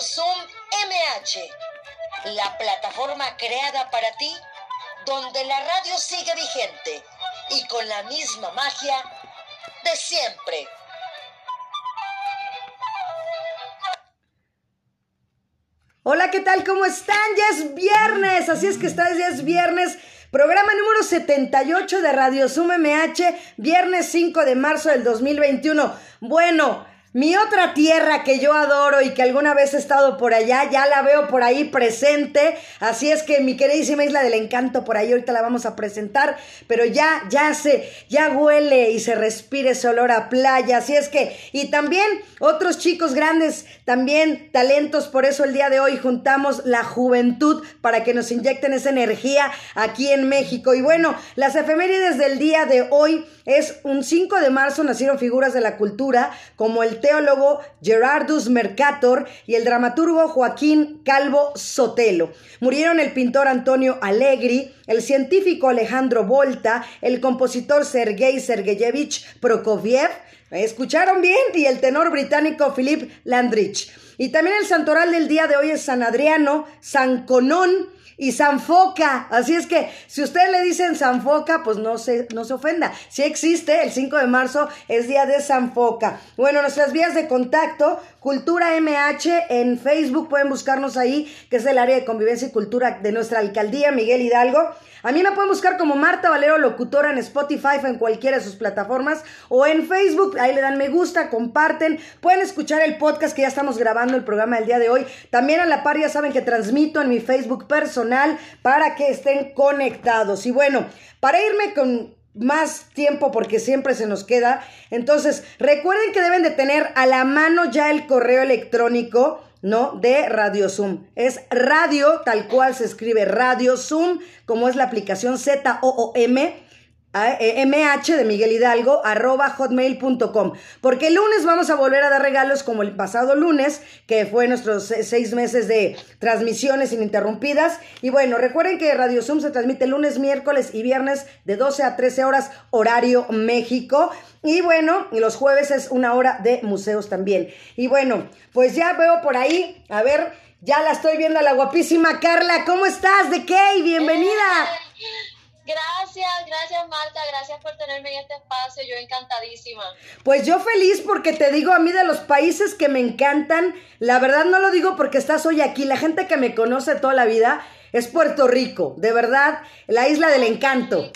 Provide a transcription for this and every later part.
Zoom MH, la plataforma creada para ti, donde la radio sigue vigente y con la misma magia de siempre. Hola, ¿qué tal? ¿Cómo están? Ya es viernes, así es que está, ya es viernes. Programa número 78 de Radio Zoom MH, viernes 5 de marzo del 2021. Bueno, mi otra tierra que yo adoro y que alguna vez he estado por allá, ya la veo por ahí presente. Así es que mi queridísima isla del encanto por ahí ahorita la vamos a presentar, pero ya, ya se, ya huele y se respire ese olor a playa. Así es que, y también otros chicos grandes, también talentos, por eso el día de hoy juntamos la juventud para que nos inyecten esa energía aquí en México. Y bueno, las efemérides del día de hoy es un 5 de marzo nacieron figuras de la cultura como el teólogo Gerardus Mercator y el dramaturgo Joaquín Calvo Sotelo. Murieron el pintor Antonio Allegri, el científico Alejandro Volta, el compositor Sergei Sergeyevich Prokofiev, ¿escucharon bien? Y el tenor británico Philip Landrich. Y también el santoral del día de hoy es San Adriano, San Conón, y Sanfoca. Así es que si ustedes le dicen Sanfoca, pues no se, no se ofenda. Si existe, el 5 de marzo es día de Sanfoca. Bueno, nuestras vías de contacto, Cultura MH en Facebook, pueden buscarnos ahí, que es el área de convivencia y cultura de nuestra alcaldía, Miguel Hidalgo. A mí me pueden buscar como Marta Valero Locutora en Spotify o en cualquiera de sus plataformas o en Facebook. Ahí le dan me gusta, comparten. Pueden escuchar el podcast que ya estamos grabando el programa del día de hoy. También a la par ya saben que transmito en mi Facebook personal para que estén conectados. Y bueno, para irme con más tiempo porque siempre se nos queda. Entonces, recuerden que deben de tener a la mano ya el correo electrónico, ¿no? De Radio Zoom. Es radio, tal cual se escribe Radio Zoom, como es la aplicación Z-O-O-M mh de Miguel Hidalgo arroba hotmail.com porque el lunes vamos a volver a dar regalos como el pasado lunes que fue nuestros seis meses de transmisiones ininterrumpidas. Y bueno recuerden que Radio Zoom se transmite lunes miércoles y viernes de 12 a 13 horas horario México. Y bueno y los jueves es una hora de museos también. Y bueno pues ya veo por ahí a ver ya la estoy viendo a la guapísima Carla. ¿cómo estás? ¿de qué? bienvenida Gracias, gracias Marta, gracias por tenerme en este espacio, yo encantadísima. Pues yo feliz porque te digo a mí de los países que me encantan, la verdad no lo digo porque estás hoy aquí, la gente que me conoce toda la vida es Puerto Rico, de verdad, la isla del encanto.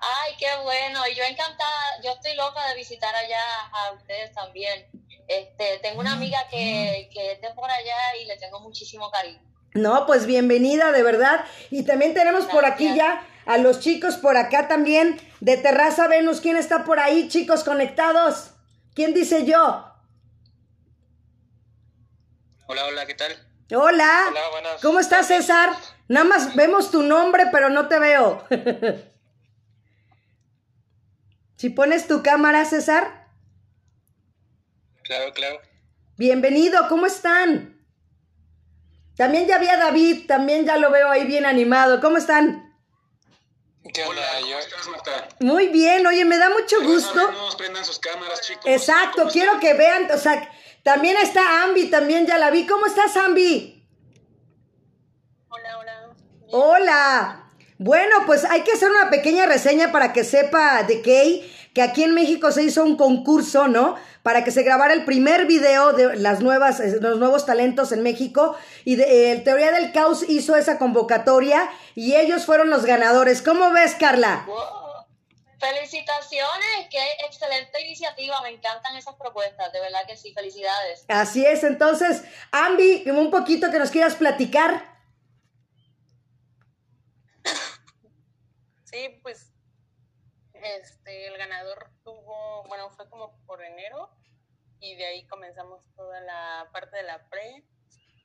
Ay, qué bueno, y yo encantada, yo estoy loca de visitar allá a ustedes también. Este, tengo una amiga que, que es de por allá y le tengo muchísimo cariño. No, pues bienvenida, de verdad. Y también tenemos por aquí ya a los chicos por acá también de Terraza Venus. ¿Quién está por ahí, chicos, conectados? ¿Quién dice yo? Hola, hola, ¿qué tal? Hola. Hola buenas. ¿Cómo estás, César? Nada más vemos tu nombre, pero no te veo. si pones tu cámara, César. Claro, claro. Bienvenido, ¿cómo están? También ya había David, también ya lo veo ahí bien animado. ¿Cómo están? ¿Qué onda? Hola, Muy bien, oye, me da mucho gusto. prendan sus cámaras, chicos. Exacto, quiero que vean, o sea, también está Ambi, también ya la vi. ¿Cómo estás, Ambi? Hola, hola. Hola. Bueno, pues hay que hacer una pequeña reseña para que sepa de Kay que aquí en México se hizo un concurso, ¿no? para que se grabara el primer video de las nuevas, eh, los nuevos talentos en México. Y de, eh, Teoría del Caos hizo esa convocatoria y ellos fueron los ganadores. ¿Cómo ves, Carla? Felicitaciones, qué excelente iniciativa, me encantan esas propuestas, de verdad que sí, felicidades. Así es, entonces, Ambi, un poquito que nos quieras platicar. Sí, pues este, el ganador tuvo, bueno, fue como por enero y de ahí comenzamos toda la parte de la pre.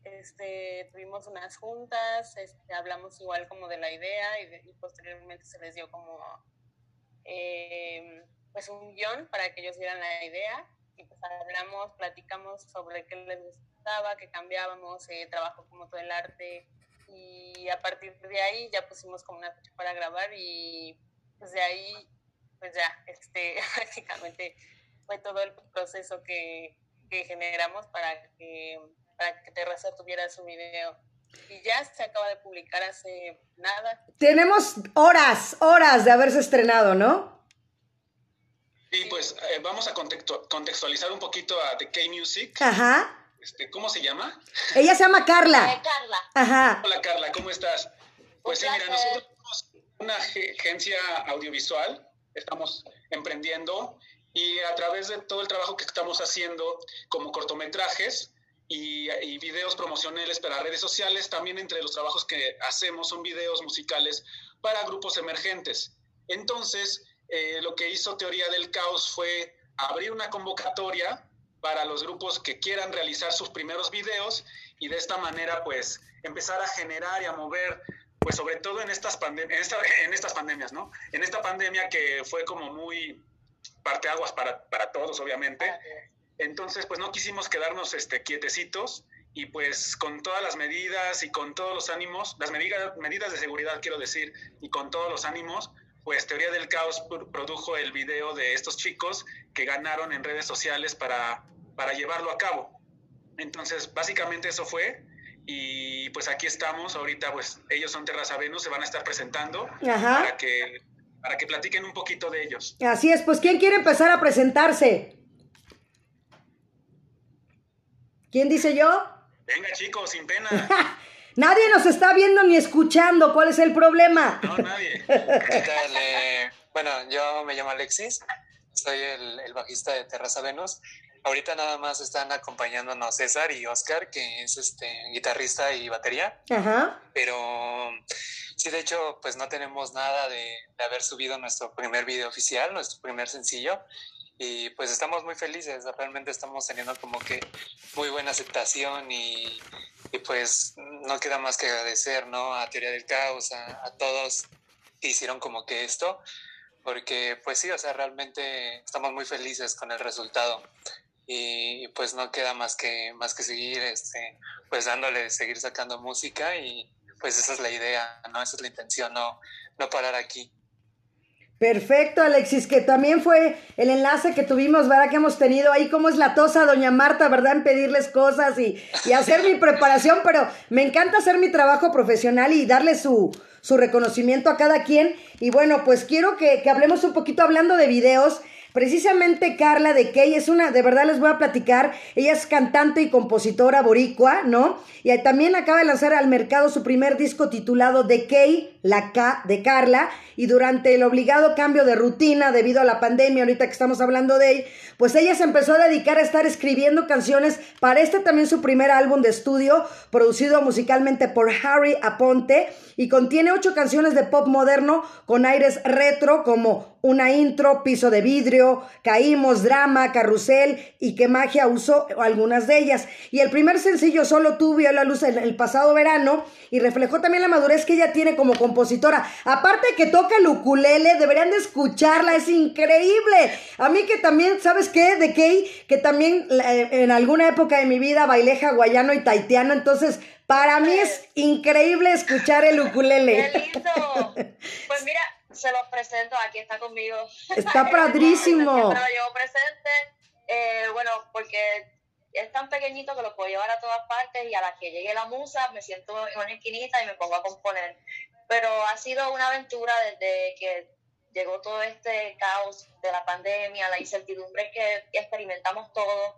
Este, tuvimos unas juntas, este, hablamos igual como de la idea y, posteriormente se les dio como em, pues un guion para que ellos dieran la idea y pues hablamos, platicamos sobre qué les gustaba, qué cambiábamos, eh, trabajo como todo el arte y a partir de ahí ya pusimos como una fecha para grabar y pues de ahí pues ya, este, prácticamente fue todo el proceso que, generamos para que para que Terraza tuviera su video. Y ya se acaba de publicar hace nada. Tenemos horas, horas de haberse estrenado, ¿no? Sí, pues eh, vamos a contextualizar un poquito a The K-Music. Ajá. Este, ¿Cómo se llama? Ella se llama Carla. Eh, Carla. Ajá. Hola Carla, ¿cómo estás? Pues sí, mira, nosotros somos una agencia audiovisual, estamos emprendiendo y a través de todo el trabajo que estamos haciendo como cortometrajes y, videos promocionales para redes sociales, también entre los trabajos que hacemos son videos musicales para grupos emergentes. Entonces, eh, lo que hizo Teoría del Caos fue abrir una convocatoria para los grupos que quieran realizar sus primeros videos y de esta manera pues empezar a generar y a mover pues sobre todo en estas, pandemias, en, estas pandemias, ¿no? En esta pandemia que fue como muy parteaguas para, para todos, obviamente. Entonces, pues no quisimos quedarnos este, quietecitos y pues con todas las medidas y con todos los ánimos, las medidas, medidas de seguridad quiero decir, y con todos los ánimos, pues Teoría del Caos produjo el video de estos chicos que ganaron en redes sociales para, para llevarlo a cabo. Entonces, básicamente eso fue y pues aquí estamos, ahorita pues ellos son Terraza Venus, se van a estar presentando para que para que platiquen un poquito de ellos. Así es, pues ¿quién quiere empezar a presentarse? ¿Quién dice yo? Venga chicos, sin pena. nadie nos está viendo ni escuchando, ¿cuál es el problema? No, nadie. ¿Qué bueno, yo me llamo Alexis, soy el, el bajista de Terraza Venus Ahorita nada más están acompañándonos César y Oscar, que es este guitarrista y batería. Ajá. Pero sí, de hecho, pues no tenemos nada de, haber subido nuestro primer video oficial, nuestro primer sencillo. Y pues estamos muy felices, realmente estamos teniendo como que muy buena aceptación y, pues no queda más que agradecer, ¿no? A Teoría del Caos, a, a todos que hicieron como que esto, porque pues sí, o sea, realmente estamos muy felices con el resultado y pues no queda más que más que seguir este pues dándole seguir sacando música y pues esa es la idea no esa es la intención no no parar aquí Perfecto, Alexis, que también fue el enlace que tuvimos, ¿verdad? Que hemos tenido ahí, cómo es la tosa, doña Marta, ¿verdad? En pedirles cosas y, y hacer mi preparación, pero me encanta hacer mi trabajo profesional y darle su, su reconocimiento a cada quien. Y bueno, pues quiero que, que hablemos un poquito hablando de videos. Precisamente Carla de Key es una, de verdad les voy a platicar, ella es cantante y compositora boricua, ¿no? Y también acaba de lanzar al mercado su primer disco titulado De Key, la K de Carla, y durante el obligado cambio de rutina debido a la pandemia, ahorita que estamos hablando de él, pues ella se empezó a dedicar a estar escribiendo canciones para este también su primer álbum de estudio, producido musicalmente por Harry Aponte, y contiene ocho canciones de pop moderno con aires retro como una intro, piso de vidrio, caímos, drama, carrusel y que magia usó algunas de ellas. Y el primer sencillo solo tuvo la luz el pasado verano y reflejó también la madurez que ella tiene como compositora. Aparte que toca el deberían de escucharla, es increíble. A mí que también, ¿sabes qué? De Kay, que también eh, en alguna época de mi vida bailé hawaiano y taitiano, entonces para mí es increíble escuchar el ukulele. ¡Qué lindo! Pues mira, se los presento, aquí está conmigo. Está padrísimo. Pero yo presente, eh, bueno, porque es tan pequeñito que lo puedo llevar a todas partes y a la que llegue la musa me siento en una esquinita y me pongo a componer. Pero ha sido una aventura desde que llegó todo este caos de la pandemia, la incertidumbre que experimentamos todos.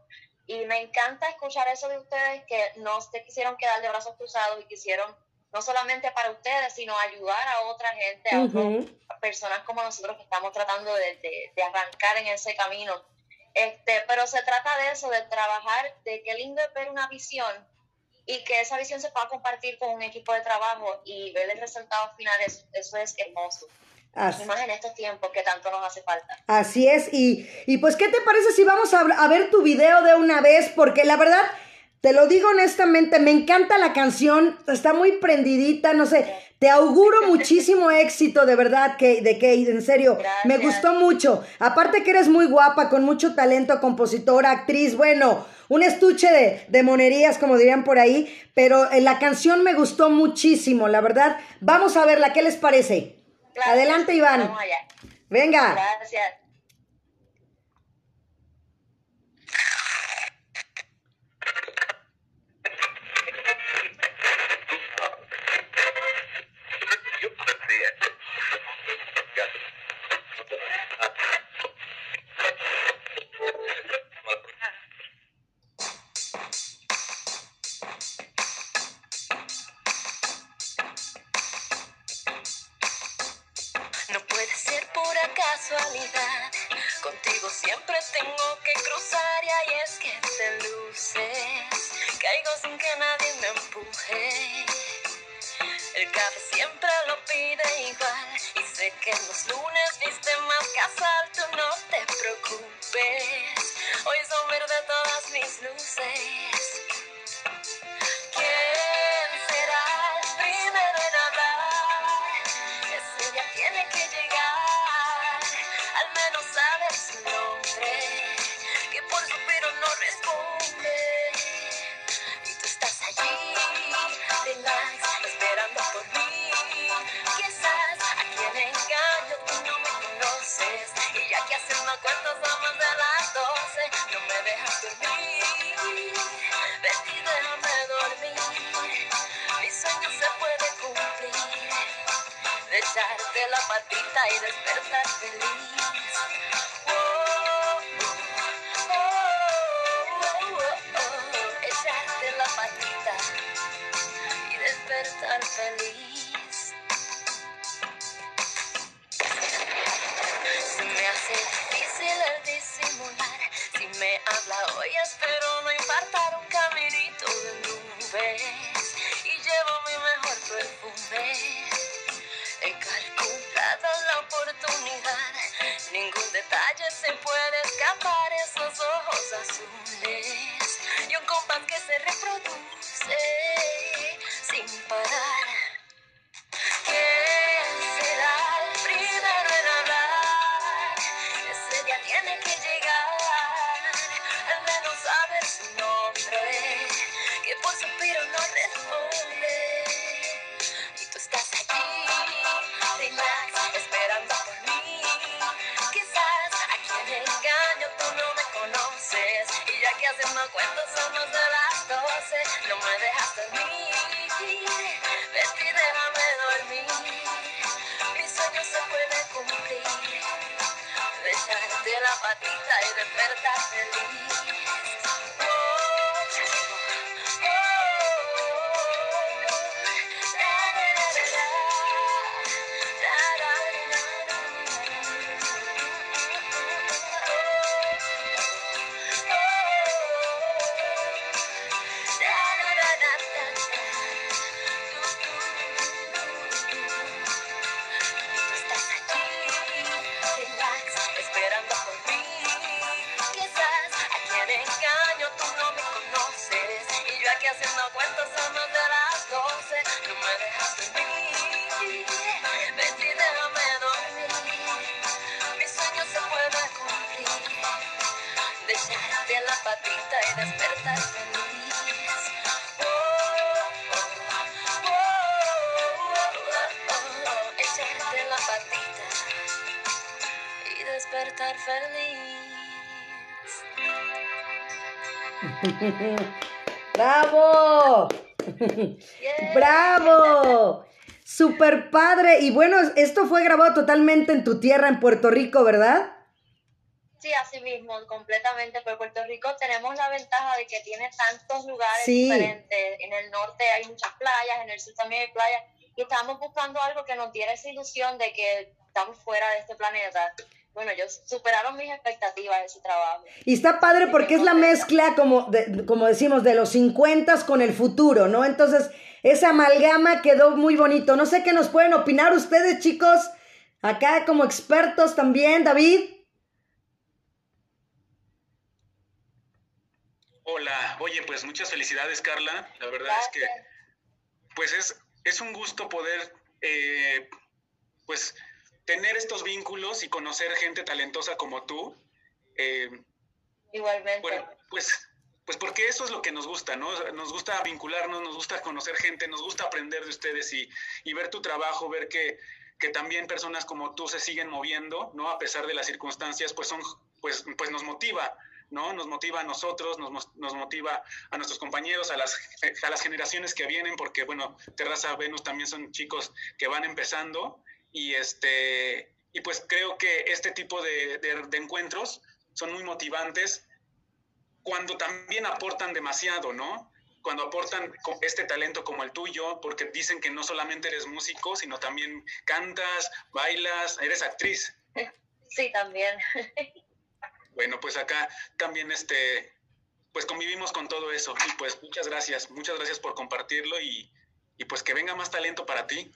Y me encanta escuchar eso de ustedes que no se quisieron quedar de brazos cruzados y quisieron no solamente para ustedes, sino ayudar a otra gente, a, personas como nosotros que estamos tratando de, de arrancar en ese camino este, pero se trata de eso, de trabajar, de qué lindo es ver una visión y que esa visión se pueda compartir con un equipo de trabajo y ver el resultado final, eso, es hermoso. Así. Más en estos tiempos que tanto nos hace falta. Así es, y, y pues, ¿qué te parece si vamos a, a ver tu video de una vez? Porque la verdad, te lo digo honestamente, me encanta la canción, está muy prendidita, no sé, te auguro muchísimo éxito, de verdad, que, de que, en serio, me gustó mucho. Aparte que eres muy guapa, con mucho talento, compositora, actriz, bueno, un estuche de, de monerías, como dirían por ahí, pero eh, la canción me gustó muchísimo, la verdad. Vamos a verla, ¿qué les parece? Adelante, Iván. Vamos allá. Venga. Gracias. De la patita y despertar feliz. Oh, oh, oh, oh, oh. Echarte la patita y despertar feliz. Hoy, espero no infartar un caminito de nubes. Y llevo mi mejor perfume. He calculado la oportunidad. Ningún detalle se puede ¡Bravo! Yeah. ¡Bravo! Super padre. Y bueno, esto fue grabado totalmente en tu tierra, en Puerto Rico, ¿verdad? Sí, así mismo, completamente. Pero Puerto Rico tenemos la ventaja de que tiene tantos lugares Sí. diferentes. En el norte hay muchas playas, en el sur también hay playas. Y estamos buscando algo que nos diera esa ilusión de que estamos fuera de este planeta. Bueno, ellos superaron mis expectativas de su trabajo. Y está padre porque es la mezcla, como, de- como decimos, de los 50 con el futuro, ¿no? Entonces, esa amalgama quedó muy bonito. No sé qué nos pueden opinar ustedes, chicos. Acá como expertos también, David. Hola, oye, pues muchas felicidades, Carla. La verdad es que, pues es, es un gusto poder, eh, pues, tener estos vínculos y conocer gente talentosa como tú. Eh, Igualmente. bueno, pues, pues porque eso es lo que nos gusta, ¿no? Nos gusta vincularnos, nos gusta conocer gente, nos gusta aprender de ustedes y, y ver tu trabajo, ver que, que también personas como tú se siguen moviendo, ¿no? A pesar de las circunstancias, pues son, pues, pues nos motiva, ¿no? Nos motiva a nosotros, nos, nos motiva a nuestros compañeros, a las, a las generaciones que vienen, porque, bueno, Terraza Venus también son chicos que van empezando y este, y pues creo que este tipo de, de- de encuentros son muy motivantes cuando también aportan demasiado, ¿no? Cuando aportan este talento como el tuyo, porque dicen que no solamente eres músico, sino también cantas, bailas, eres actriz. Sí, también. bueno, pues acá también este, pues convivimos con todo eso. Y pues muchas gracias, muchas gracias por compartirlo y, y pues que venga más talento para ti.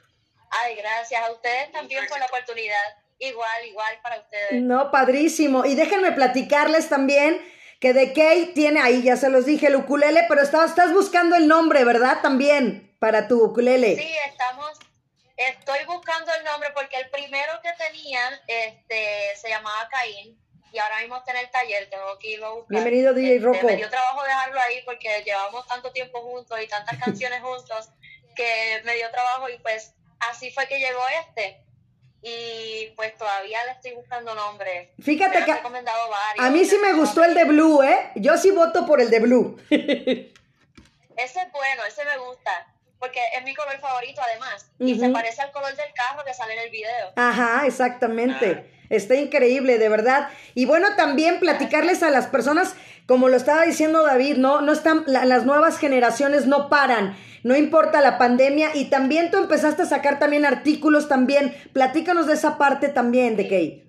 Ay, gracias a ustedes también por la oportunidad. Igual, igual para ustedes. No, padrísimo. Y déjenme platicarles también que de Kay tiene ahí, ya se los dije, el ukulele, pero estás, estás buscando el nombre, ¿verdad? También para tu ukulele. Sí, estamos, estoy buscando el nombre porque el primero que tenían este, se llamaba Caín y ahora mismo está en el taller, tengo que irlo a buscar. Bienvenido, DJ Este, Rocco. Me dio trabajo dejarlo ahí porque llevamos tanto tiempo juntos y tantas canciones juntos que me dio trabajo y pues así fue que llegó este. Y pues todavía le estoy buscando nombre. Fíjate que han recomendado varios. a mí sí me gustó el de Blue, ¿eh? Yo sí voto por el de Blue. Ese es bueno, ese me gusta. Porque es mi color favorito además. Y se parece al color del carro que sale en el video. Ajá, exactamente. Está increíble, de verdad. Y bueno, también platicarles a las personas, como lo estaba diciendo David, no, no están, la- las nuevas generaciones no paran. No importa la pandemia. Y también tú empezaste a sacar también artículos también. Platícanos de esa parte también de Kate.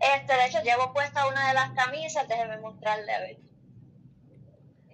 Este, de hecho, llevo puesta una de las camisas, déjeme mostrarle a ver.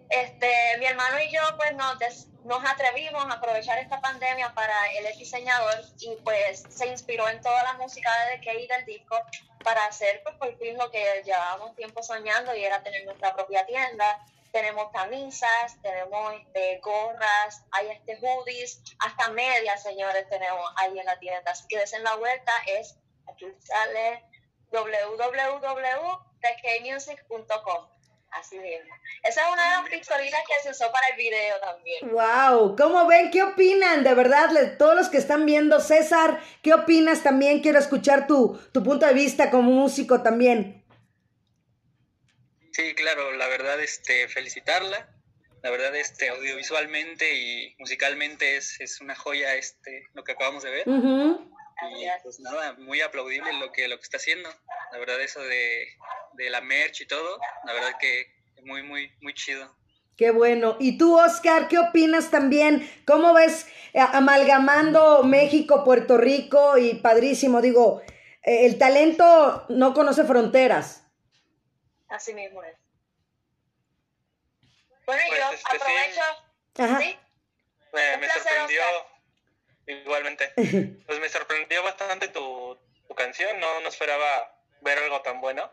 Este, mi hermano y yo, pues, nos, nos atrevimos a aprovechar esta pandemia para él es diseñador y pues se inspiró en toda la música de Key del disco para hacer pues por fin lo que llevábamos tiempo soñando y era tener nuestra propia tienda. Tenemos camisas, tenemos este, gorras, hay este hoodies, hasta medias, señores, tenemos ahí en la tienda. Así que desen la vuelta, es, aquí sale www.thekmusic.com. Así mismo. Esa es una de las pistolitas que se usó para el video también. Wow, ¿cómo ven? ¿Qué opinan? De verdad, todos los que están viendo, César, ¿qué opinas también? Quiero escuchar tu, tu punto de vista como músico también. Sí, claro, la verdad, este, felicitarla. La verdad, este, audiovisualmente y musicalmente es, es una joya este, lo que acabamos de ver. Y pues nada, muy aplaudible lo que, lo que está haciendo. La verdad, eso de, de la merch y todo, la verdad que muy, muy, muy chido. Qué bueno. ¿Y tú, Oscar, qué opinas también? ¿Cómo ves eh, amalgamando México, Puerto Rico y padrísimo? Digo, eh, el talento no conoce fronteras. Así mismo es. Bueno, Pues, yo este, sí. aprovecho. Ajá. ¿sí? Me, Un me placer, sorprendió, Oscar. igualmente, pues me sorprendió bastante tu, tu canción, no, no esperaba ver algo tan bueno.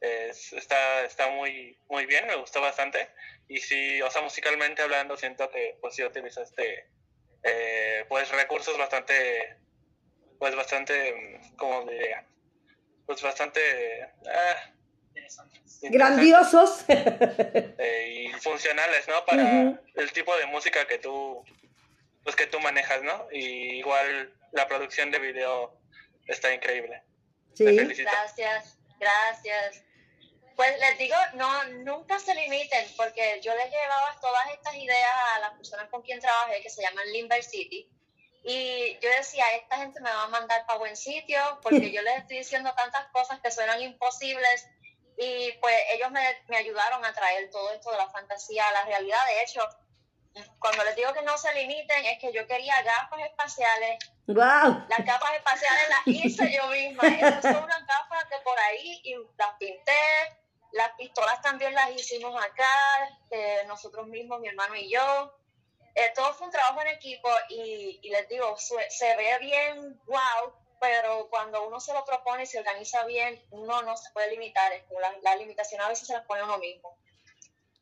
Es- está está muy muy bien, me gustó bastante. Y sí, o sea, musicalmente hablando, siento que pues sí utilizaste eh, pues recursos bastante, pues bastante, mm, como diría, pues bastante... interesantes. Grandiosos. eh, y funcionales, ¿no? Para el tipo de música que tú, pues que tú manejas, ¿no? Y igual la producción de video está increíble. Sí. Gracias, gracias. Pues les digo, no, nunca se limiten, porque yo les llevaba todas estas ideas a las personas con quien trabajé, que se llaman Limber City, y yo decía, esta gente me va a mandar para buen sitio, porque yo les estoy diciendo tantas cosas que suenan imposibles, y pues ellos me, me ayudaron a traer todo esto de la fantasía a la realidad. De hecho, cuando les digo que no se limiten, es que yo quería gafas espaciales, Wow. las gafas espaciales las hice yo misma. Esas son unas gafas de por ahí y las pinté. Las pistolas también las hicimos acá, eh, nosotros mismos, mi hermano y yo. Eh, todo fue un trabajo en equipo y, y les digo, se ve bien, wow, pero cuando uno se lo propone y se organiza bien, uno no se puede limitar. La, la limitación a veces se las pone uno mismo.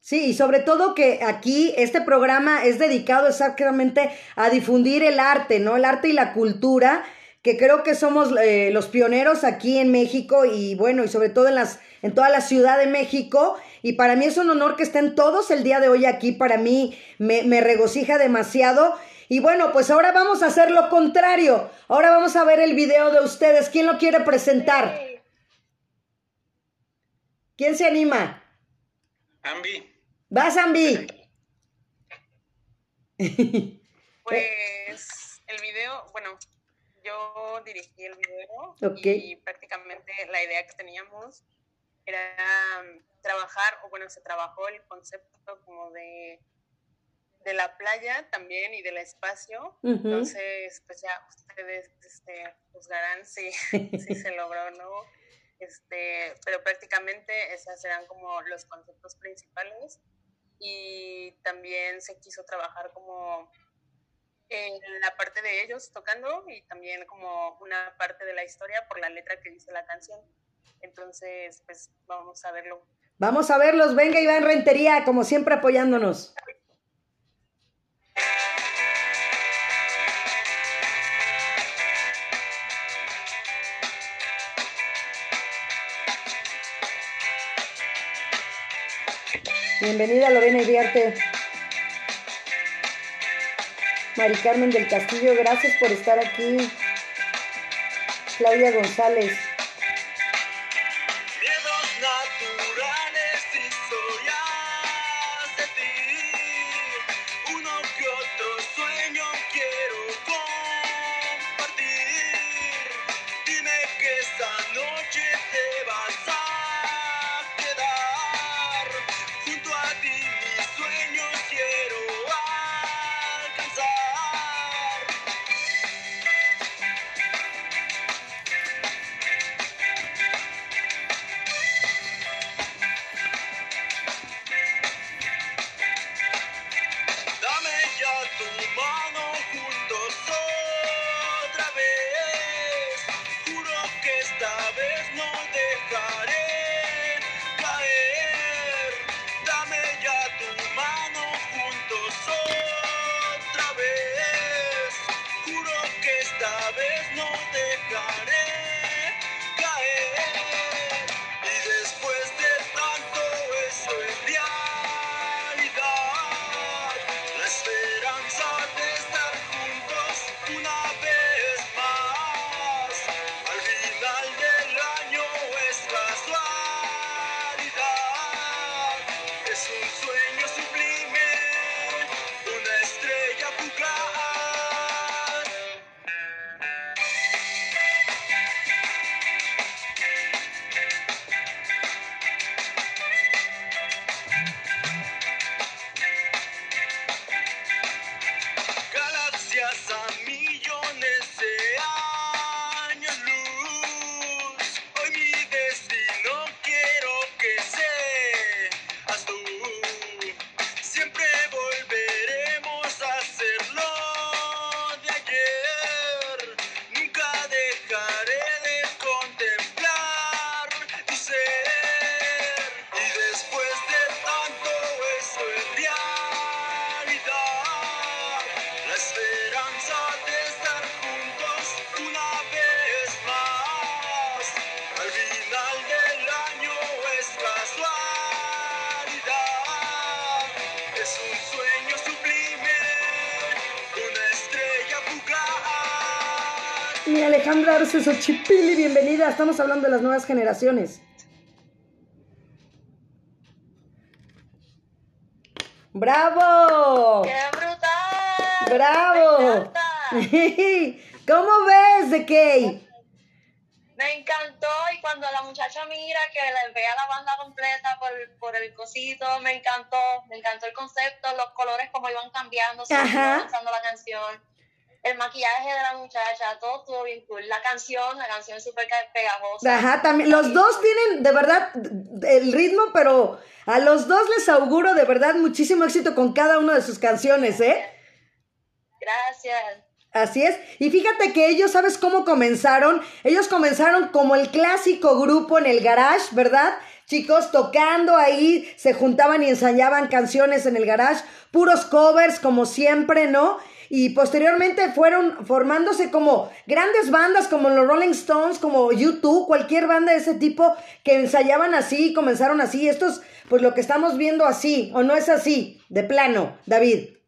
Sí, y sobre todo que aquí este programa es dedicado exactamente a difundir el arte, ¿no? El arte y la cultura, que creo que somos eh, los pioneros aquí en México y bueno, y sobre todo en las en toda la Ciudad de México. Y para mí es un honor que estén todos el día de hoy aquí. Para mí me regocija demasiado. Y bueno, pues ahora vamos a hacer lo contrario. Ahora vamos a ver el video de ustedes. ¿Quién lo quiere presentar? Sí. ¿Quién se anima? Ambi, ¿Vas, Ambi? Pues el video, bueno, yo dirigí el video Ok. y prácticamente la idea que teníamos era um, trabajar, o bueno, se trabajó el concepto como de, de la playa también y del espacio. Ujú. Entonces, pues ya ustedes este, juzgarán si, si se logró o no. este, pero prácticamente esas serán como los conceptos principales y también se quiso trabajar como en la parte de ellos tocando y también como una parte de la historia por la letra que dice la canción. Entonces, pues vamos a verlo. Vamos a verlos, venga Iván Rentería, como siempre apoyándonos. Bienvenida Lorena Iriarte. Mari Carmen del Castillo, gracias por estar aquí. Claudia González. Arce Xochipilli, bienvenida. Estamos hablando de las nuevas generaciones. ¡Bravo! ¡Qué brutal! ¡Bravo! Me. ¿Cómo ves, de Kay? Me encantó y cuando la muchacha mira que le vea la banda completa por, por el cosito, me encantó, me encantó el concepto, los colores como iban cambiando, se iba avanzando la canción, el maquillaje de la muchacha, todo estuvo bien cool. La canción, la canción es súper pegajosa. Ajá, también. Los dos tienen de verdad el ritmo, pero a los dos les auguro de verdad muchísimo éxito con cada una de sus canciones, ¿eh? Gracias. Así es. Y fíjate que ellos, ¿sabes cómo comenzaron? Ellos comenzaron como el clásico grupo en el garage, ¿verdad? Chicos tocando ahí, se juntaban y ensayaban canciones en el garage, puros covers como siempre, ¿no? Y posteriormente fueron formándose como grandes bandas como los Rolling Stones, como YouTube, cualquier banda de ese tipo que ensayaban así, comenzaron así. Esto es pues lo que estamos viendo así, o no es así, de plano, David.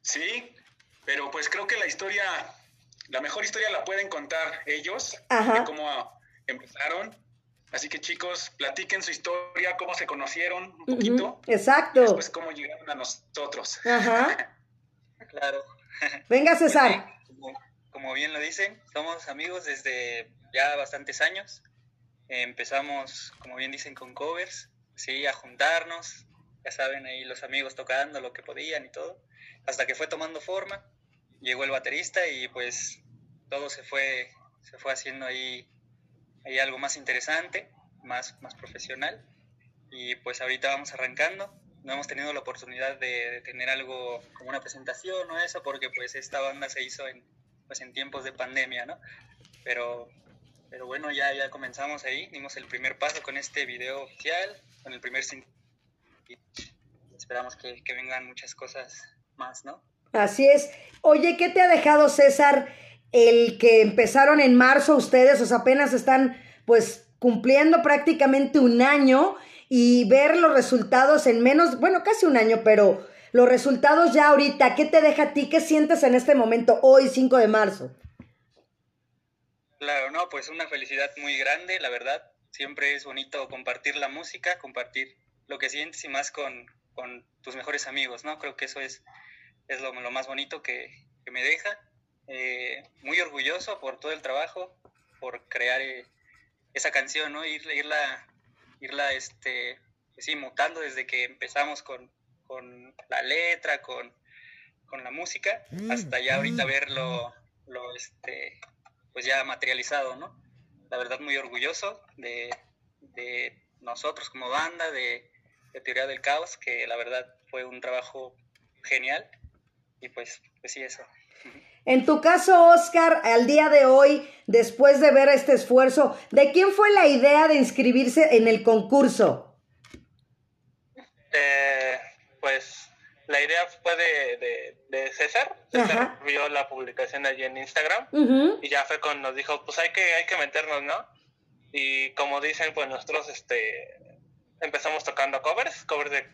Sí, pero pues creo que la historia, la mejor historia la pueden contar ellos, Ajá. de cómo empezaron. Así que chicos, platiquen su historia, cómo se conocieron un poquito, Exacto. después cómo llegaron a nosotros. Ajá. Claro. Venga, César. Como, como bien lo dicen, somos amigos desde ya bastantes años. Empezamos, como bien dicen, con covers, sí, a juntarnos, ya saben, ahí los amigos tocando lo que podían y todo, hasta que fue tomando forma, llegó el baterista y pues todo se fue se fue haciendo ahí, ahí algo más interesante, más, más profesional. Y pues ahorita vamos arrancando. No hemos tenido la oportunidad de, de tener algo como una presentación o eso, porque pues esta banda se hizo en, pues en tiempos de pandemia, ¿no? Pero, pero bueno, ya, ya comenzamos ahí, dimos el primer paso con este video oficial, con el primer y esperamos que, que vengan muchas cosas más, ¿no? Así es. Oye, ¿qué te ha dejado, César, el que empezaron en marzo ustedes? O sea, apenas están, pues, cumpliendo prácticamente un año y ver los resultados en menos, bueno, casi un año, pero los resultados ya ahorita, ¿qué te deja a ti? ¿Qué sientes en este momento, hoy, 5 de marzo? Claro, no, pues una felicidad muy grande, la verdad. Siempre es bonito compartir la música, compartir lo que sientes y más con, con tus mejores amigos, ¿no? Creo que eso es, es lo, lo más bonito que, que me deja. Eh, muy orgulloso por todo el trabajo, por crear eh, esa canción, ¿no? Ir- irla, irla, este, pues sí, mutando desde que empezamos con, con la letra, con, con la música, hasta ya ahorita verlo, lo, este, pues ya materializado, ¿no? La verdad muy orgulloso de, de nosotros como banda, de, de Teoría del Caos, que la verdad fue un trabajo genial y pues, pues sí, eso. En tu caso, Oscar, al día de hoy, después de ver este esfuerzo, ¿de quién fue la idea de inscribirse en el concurso? Eh, pues la idea fue de, de, de César. César Ajá. vio la publicación allí en Instagram y ya fue cuando nos dijo, pues hay que, hay que meternos, ¿no? Y como dicen, pues nosotros este, empezamos tocando covers, covers de,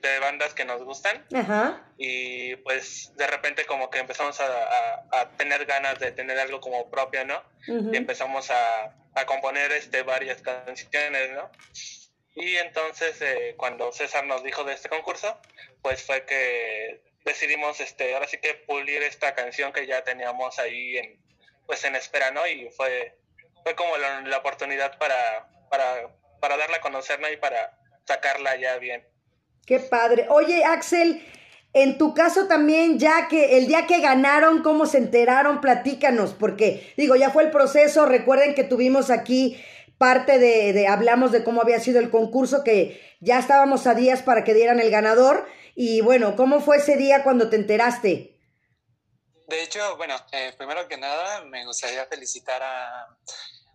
de bandas que nos gustan Ajá. y pues de repente como que empezamos a, a- a tener ganas de tener algo como propio, ¿no? Y empezamos a, a componer este varias canciones, ¿no? Y entonces eh, cuando César nos dijo de este concurso, pues fue que decidimos este ahora sí que pulir esta canción que ya teníamos ahí en pues en espera, ¿no? Y fue fue como la, la oportunidad para para para darla a conocer, ¿no? Y para sacarla ya bien. Qué padre. Oye, Axel, en tu caso también, ya que el día que ganaron, ¿cómo se enteraron? Platícanos, porque digo, ya fue el proceso. Recuerden que tuvimos aquí parte de, de hablamos de cómo había sido el concurso, que ya estábamos a días para que dieran el ganador. Y bueno, ¿cómo fue ese día cuando te enteraste? De hecho, bueno, eh, primero que nada me gustaría felicitar a,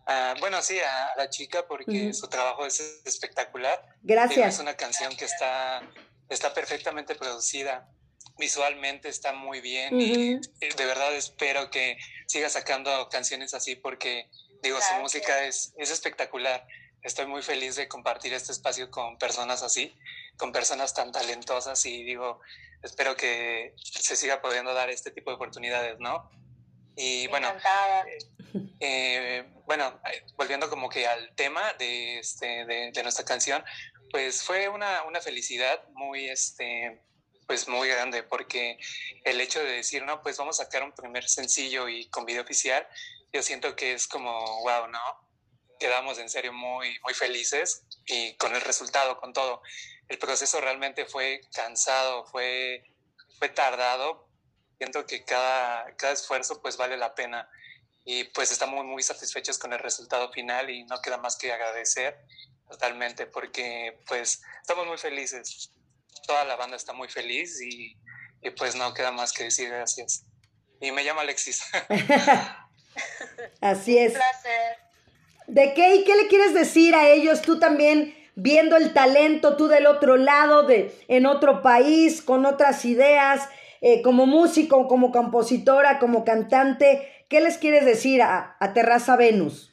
a- bueno, sí, a, la chica porque su trabajo es espectacular. Gracias. Es una canción que está, está perfectamente producida. Visualmente está muy bien y eh, de verdad espero que siga sacando canciones así porque, digo, su música es, es espectacular. Estoy muy feliz de compartir este espacio con personas así, con personas tan talentosas y digo, espero que se siga pudiendo dar este tipo de oportunidades, ¿no? Y bueno, Encantada. Eh, bueno, eh, volviendo como que al tema de, este, de, de nuestra canción, pues fue una, una felicidad muy, este, pues muy grande, porque el hecho de decir, no, pues vamos a sacar un primer sencillo y con video oficial, yo siento que es como, wow, ¿no? Quedamos en serio muy, muy felices y con el resultado, con todo. El proceso realmente fue cansado, fue, fue tardado. Siento que cada, cada esfuerzo pues vale la pena y pues estamos muy satisfechos con el resultado final y no queda más que agradecer totalmente porque pues estamos muy felices. Toda la banda está muy feliz y, y pues no queda más que decir gracias. Y me llamo Alexis. Así es. Un placer. ¿De qué y qué le quieres decir a ellos tú también viendo el talento tú del otro lado de en otro país con otras ideas eh, como músico, como compositora, como cantante? ¿Qué les quieres decir a, Terraza Venus?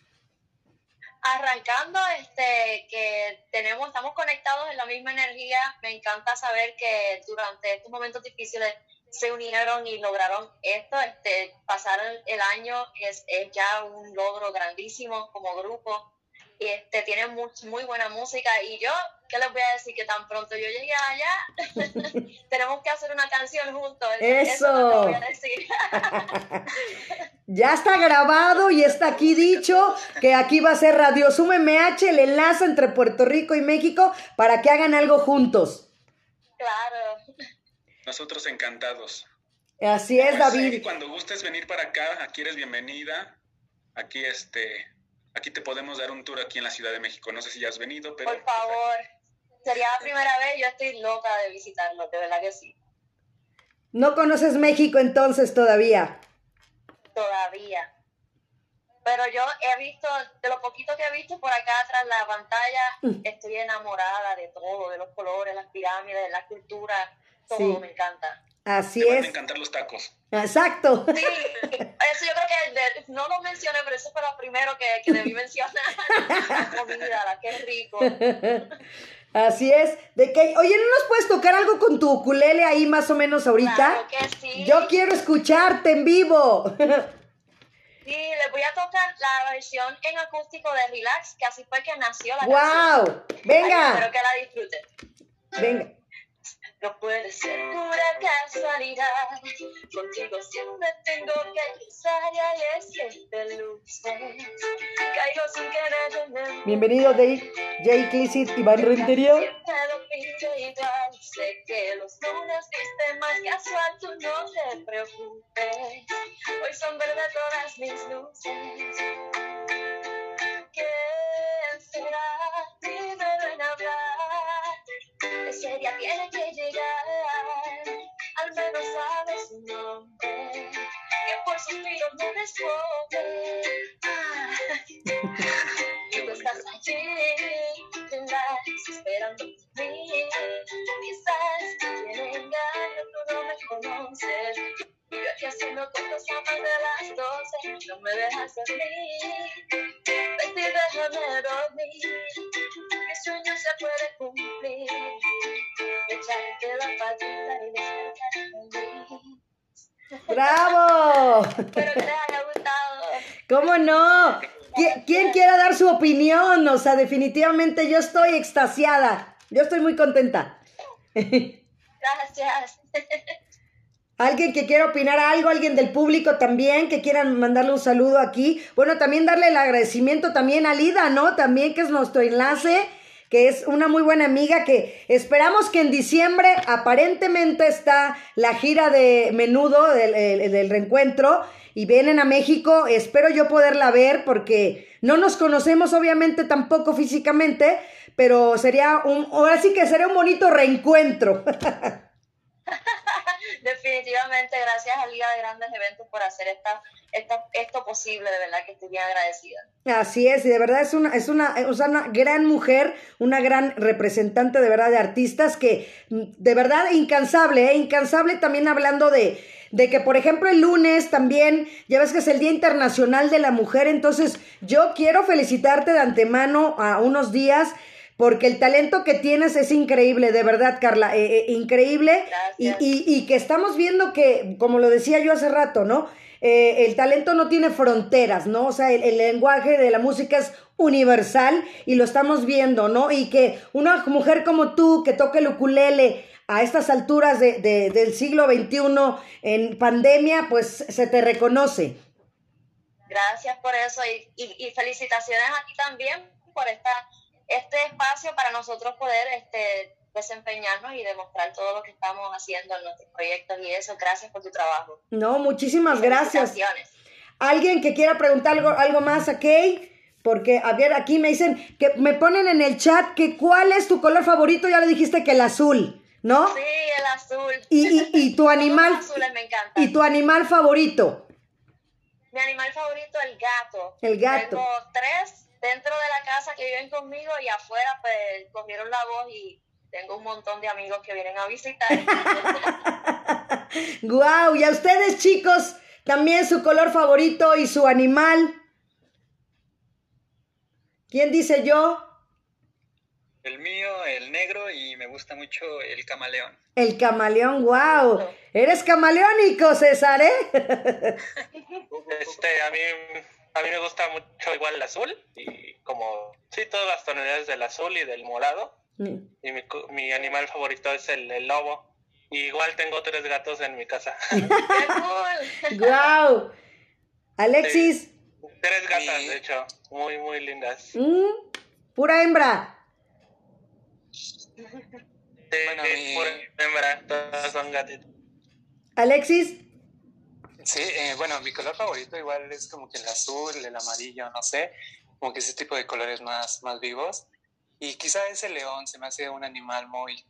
Arrancando, este, que tenemos, estamos conectados en la misma energía. Me encanta saber que durante estos momentos difíciles se unieron y lograron esto. Este, pasar el, año es ya un logro grandísimo como grupo. Y este, tienen muy, muy buena música. Y yo, ¿qué les voy a decir? Que tan pronto yo llegue allá, tenemos que hacer una canción juntos. Eso. es lo que voy a decir. Ya está grabado y está aquí dicho que aquí va a ser Radio Sum MH, el enlace entre Puerto Rico y México para que hagan algo juntos. claro. Nosotros encantados. Así es, Pues sí, David. cuando gustes venir para acá, aquí eres bienvenida. aquí este, aquí te podemos dar un tour aquí en la Ciudad de México. No sé si ya has venido, pero... Por favor, sería la primera vez, yo estoy loca de visitarlo, de verdad que sí. No conoces México entonces todavía. Todavía. Pero yo he visto, de lo poquito que he visto por acá tras la pantalla, Mm. estoy enamorada de todo, de los colores, las pirámides, la cultura, todo Sí. me encanta. Así Te van a es. encantar los tacos. Exacto. Sí, eso yo creo que de- no lo mencioné, pero eso fue lo primero que, que debí mencionar. La comida, es rico. Así es. De que, oye, ¿no nos puedes tocar algo con tu ukulele ahí más o menos ahorita? Claro que sí. Yo quiero escucharte en vivo. Sí, les voy a tocar la versión en acústico de Relax, que así fue que nació la canción. ¡Wow! Ay, Venga, espero que la disfruten. venga. No puede ser pura casualidad. Contigo siempre tengo que cruzar y ahí siempre luces. Caigo sin querer en el Bienvenido de Jay Rentería. Siempre lo pinto igual. Sé que los lunes viste más casual, tú no te preocupes. Hoy son verdes todas mis luces. ¿Quién será primero en hablar? Ese día tiene que llegar. Al menos sabes su nombre. Que por suspiro me responde. Ah. Tú estás allí, esperando por mí. Quizás tiene engaño, tú no me conoces. Yo aquí haciendo cosas a más de las doce. No me dejas dormir. Vete y déjame dormir. Sueño se puede cumplir. Echarte la patita y despertar feliz. ¡Bravo! Espero que les haya gustado. ¿Cómo no? ¿Qui- ¿Quién quiera dar su opinión? O sea, definitivamente yo estoy extasiada. Yo estoy muy contenta. Gracias. Alguien que quiera opinar algo, alguien del público también, que quieran mandarle un saludo aquí. Bueno, también darle el agradecimiento también a Lida, ¿no? También que es nuestro enlace, que es una muy buena amiga que esperamos que en diciembre aparentemente está la gira de menudo del, el- del reencuentro y vienen a México. Espero yo poderla ver porque no nos conocemos obviamente tampoco físicamente, pero sería un, ahora sí que sería un bonito reencuentro. Definitivamente, gracias a Liga de Grandes Eventos por hacer esta, esta, esto posible, de verdad que estoy bien agradecida. Así es, y de verdad es una, es una, o una gran mujer, una gran representante de verdad de artistas que de verdad incansable, ¿eh? incansable también hablando de, de que por ejemplo el lunes también, ya ves que es el Día Internacional de la Mujer, entonces yo quiero felicitarte de antemano a unos días. Porque el talento que tienes es increíble, de verdad, Carla, eh, eh, increíble. Y, Gracias. y, y que estamos viendo que, como lo decía yo hace rato, ¿no? Eh, el talento no tiene fronteras, ¿no? O sea, el, el lenguaje de la música es universal y lo estamos viendo, ¿no? Y que una mujer como tú que toque el ukulele a estas alturas de, de- del siglo XXI en pandemia, pues se te reconoce. Gracias por eso y, y, y felicitaciones a ti también por esta, este espacio para nosotros poder este, desempeñarnos y demostrar todo lo que estamos haciendo en nuestros proyectos y eso. Gracias por tu trabajo. No, muchísimas gracias. ¿Alguien que quiera preguntar algo, algo más a Kay? Porque, a ver, aquí me dicen que me ponen en el chat que cuál es tu color favorito, ya le dijiste que el azul, ¿no? Sí, el azul. Y, y, y tu animal, Todos los azules me encantan. y tu animal favorito. Mi animal favorito, el gato. El gato. Tengo tres dentro de la casa que viven conmigo y afuera pues cogieron la voz y tengo un montón de amigos que vienen a visitar. Guau, y a ustedes chicos, también su color favorito y su animal. ¿Quién dice yo? El mío, el negro, y me gusta mucho el camaleón. El camaleón, wow. Eres camaleónico, César, ¿eh? Este, a mí, a mí me gusta mucho igual el azul y como, sí, todas las tonalidades del azul y del morado. Y mi, cu- mi animal favorito es el, el lobo. Y igual tengo tres gatos en mi casa. ¡Qué cool! Guau. Alexis, tres gatas, de hecho, muy, muy lindas. mm, pura hembra. Sí, Bueno, mi- pura hembra, todas son gatitas. Alexis, Sí, eh, bueno, mi color favorito igual es como que el azul, el amarillo, no sé, como que ese tipo de colores más, más vivos. Y quizá ese león se me hace un animal muy,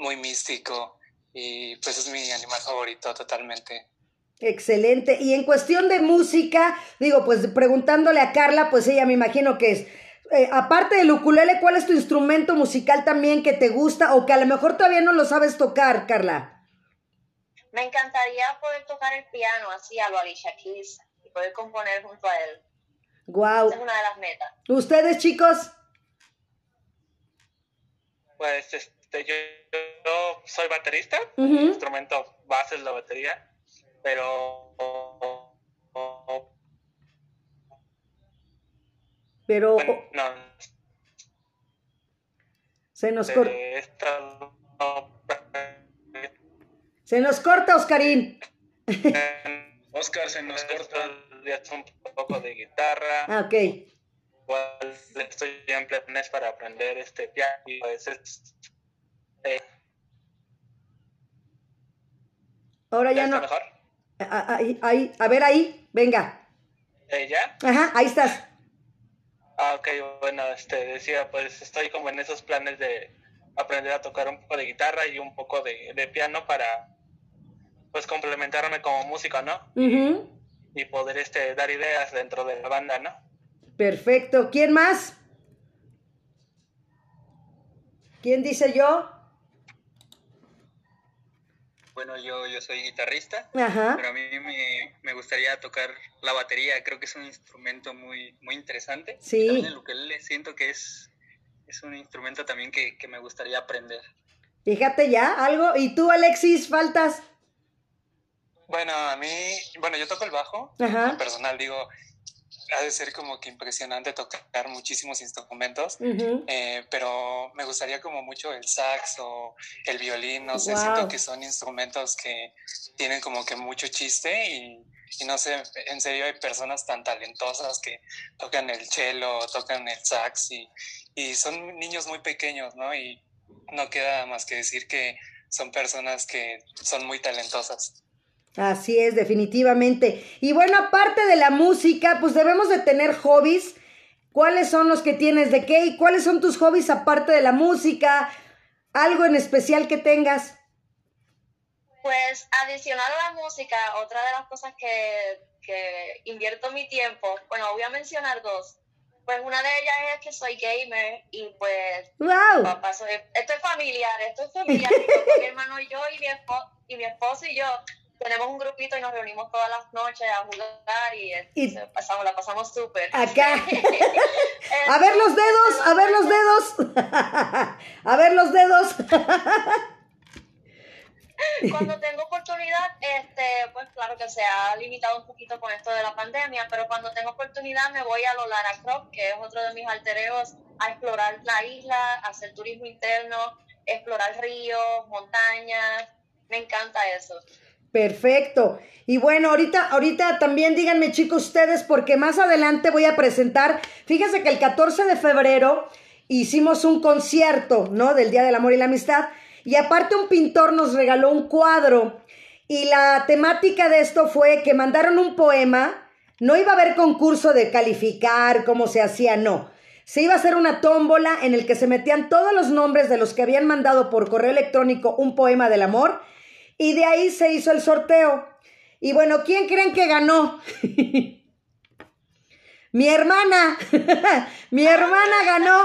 muy místico y pues es mi animal favorito totalmente. Excelente. Y en cuestión de música, digo, pues preguntándole a Carla, pues ella me imagino que es, eh, aparte del ukulele, ¿cuál es tu instrumento musical también que te gusta o que a lo mejor todavía no lo sabes tocar, Carla? Me encantaría poder tocar el piano así a lo Alicia Keys y poder componer junto a él. Wow. Esa es una de las metas. ¿Ustedes, chicos? Pues este, yo, yo soy baterista, mi instrumento base es la batería, pero Pero bueno, oh, no, se nos corta. Se nos corta, Oscarín. Oscar se nos corta. un poco de guitarra, Ah, ok. igual estoy en planes para aprender este piano y pues es eh, Ahora ya ¿ya está no. mejor? Ah, Ahí, ahí, a ver ahí, venga. Eh, ¿Ya? Ajá, ahí estás. Ah, ok, bueno, este, decía, pues estoy como en esos planes de aprender a tocar un poco de guitarra y un poco de, de piano para, pues, complementarme como músico, ¿no? Y poder, este, dar ideas dentro de la banda, ¿no? Perfecto. ¿Quién más? ¿Quién dice yo? Bueno, yo, yo soy guitarrista, Ajá. pero a mí me, me gustaría tocar la batería. Creo que es un instrumento muy, muy interesante. Sí. También el ukelele siento que es, es un instrumento también que, que me gustaría aprender. Fíjate ya, algo. ¿Y tú, Alexis, faltas? Bueno, a mí, bueno, yo toco el bajo. Ajá. En personal digo, ha de ser como que impresionante tocar muchísimos instrumentos. Eh, pero me gustaría como mucho el sax o el violín, no sé, Wow. siento que son instrumentos que tienen como que mucho chiste y, y no sé, en serio hay personas tan talentosas que tocan el cello, tocan el sax y, y son niños muy pequeños, ¿no? Y no queda más que decir que son personas que son muy talentosas. Así es, definitivamente. Y bueno, aparte de la música, pues debemos de tener hobbies. ¿Cuáles son los que tienes de qué? ¿Y cuáles son tus hobbies aparte de la música? ¿Algo en especial que tengas? Pues adicional a la música, otra de las cosas que, que invierto mi tiempo, bueno, voy a mencionar dos. Pues una de ellas es que soy gamer y pues ¡Wow! papá, soy, esto es familiar, esto es familiar. Mi, hermano y yo y mi, esposo, y mi esposo y yo tenemos un grupito y nos reunimos todas las noches a jugar y, pasamos, la pasamos súper. Acá. A ver los dedos, a ver los dedos. A ver los dedos. Cuando tengo oportunidad, este, pues claro que se ha limitado un poquito con esto de la pandemia, pero cuando tengo oportunidad me voy a los Lara Croft, que es otro de mis altereos, a explorar la isla, a hacer turismo interno, explorar ríos, montañas, me encanta eso. Perfecto. Y bueno, ahorita, ahorita también díganme chicos ustedes, porque más adelante voy a presentar, fíjense que el 14 de febrero hicimos un concierto, ¿no? Del Día del Amor y la Amistad. Y aparte un pintor nos regaló un cuadro. Y la temática de esto fue que mandaron un poema. No iba a haber concurso de calificar, cómo se hacía, no. Se iba a hacer una tómbola en el que se metían todos los nombres de los que habían mandado por correo electrónico un poema del amor y de ahí se hizo el sorteo. Y bueno, ¿quién creen que ganó? Mi hermana. Mi hermana ganó.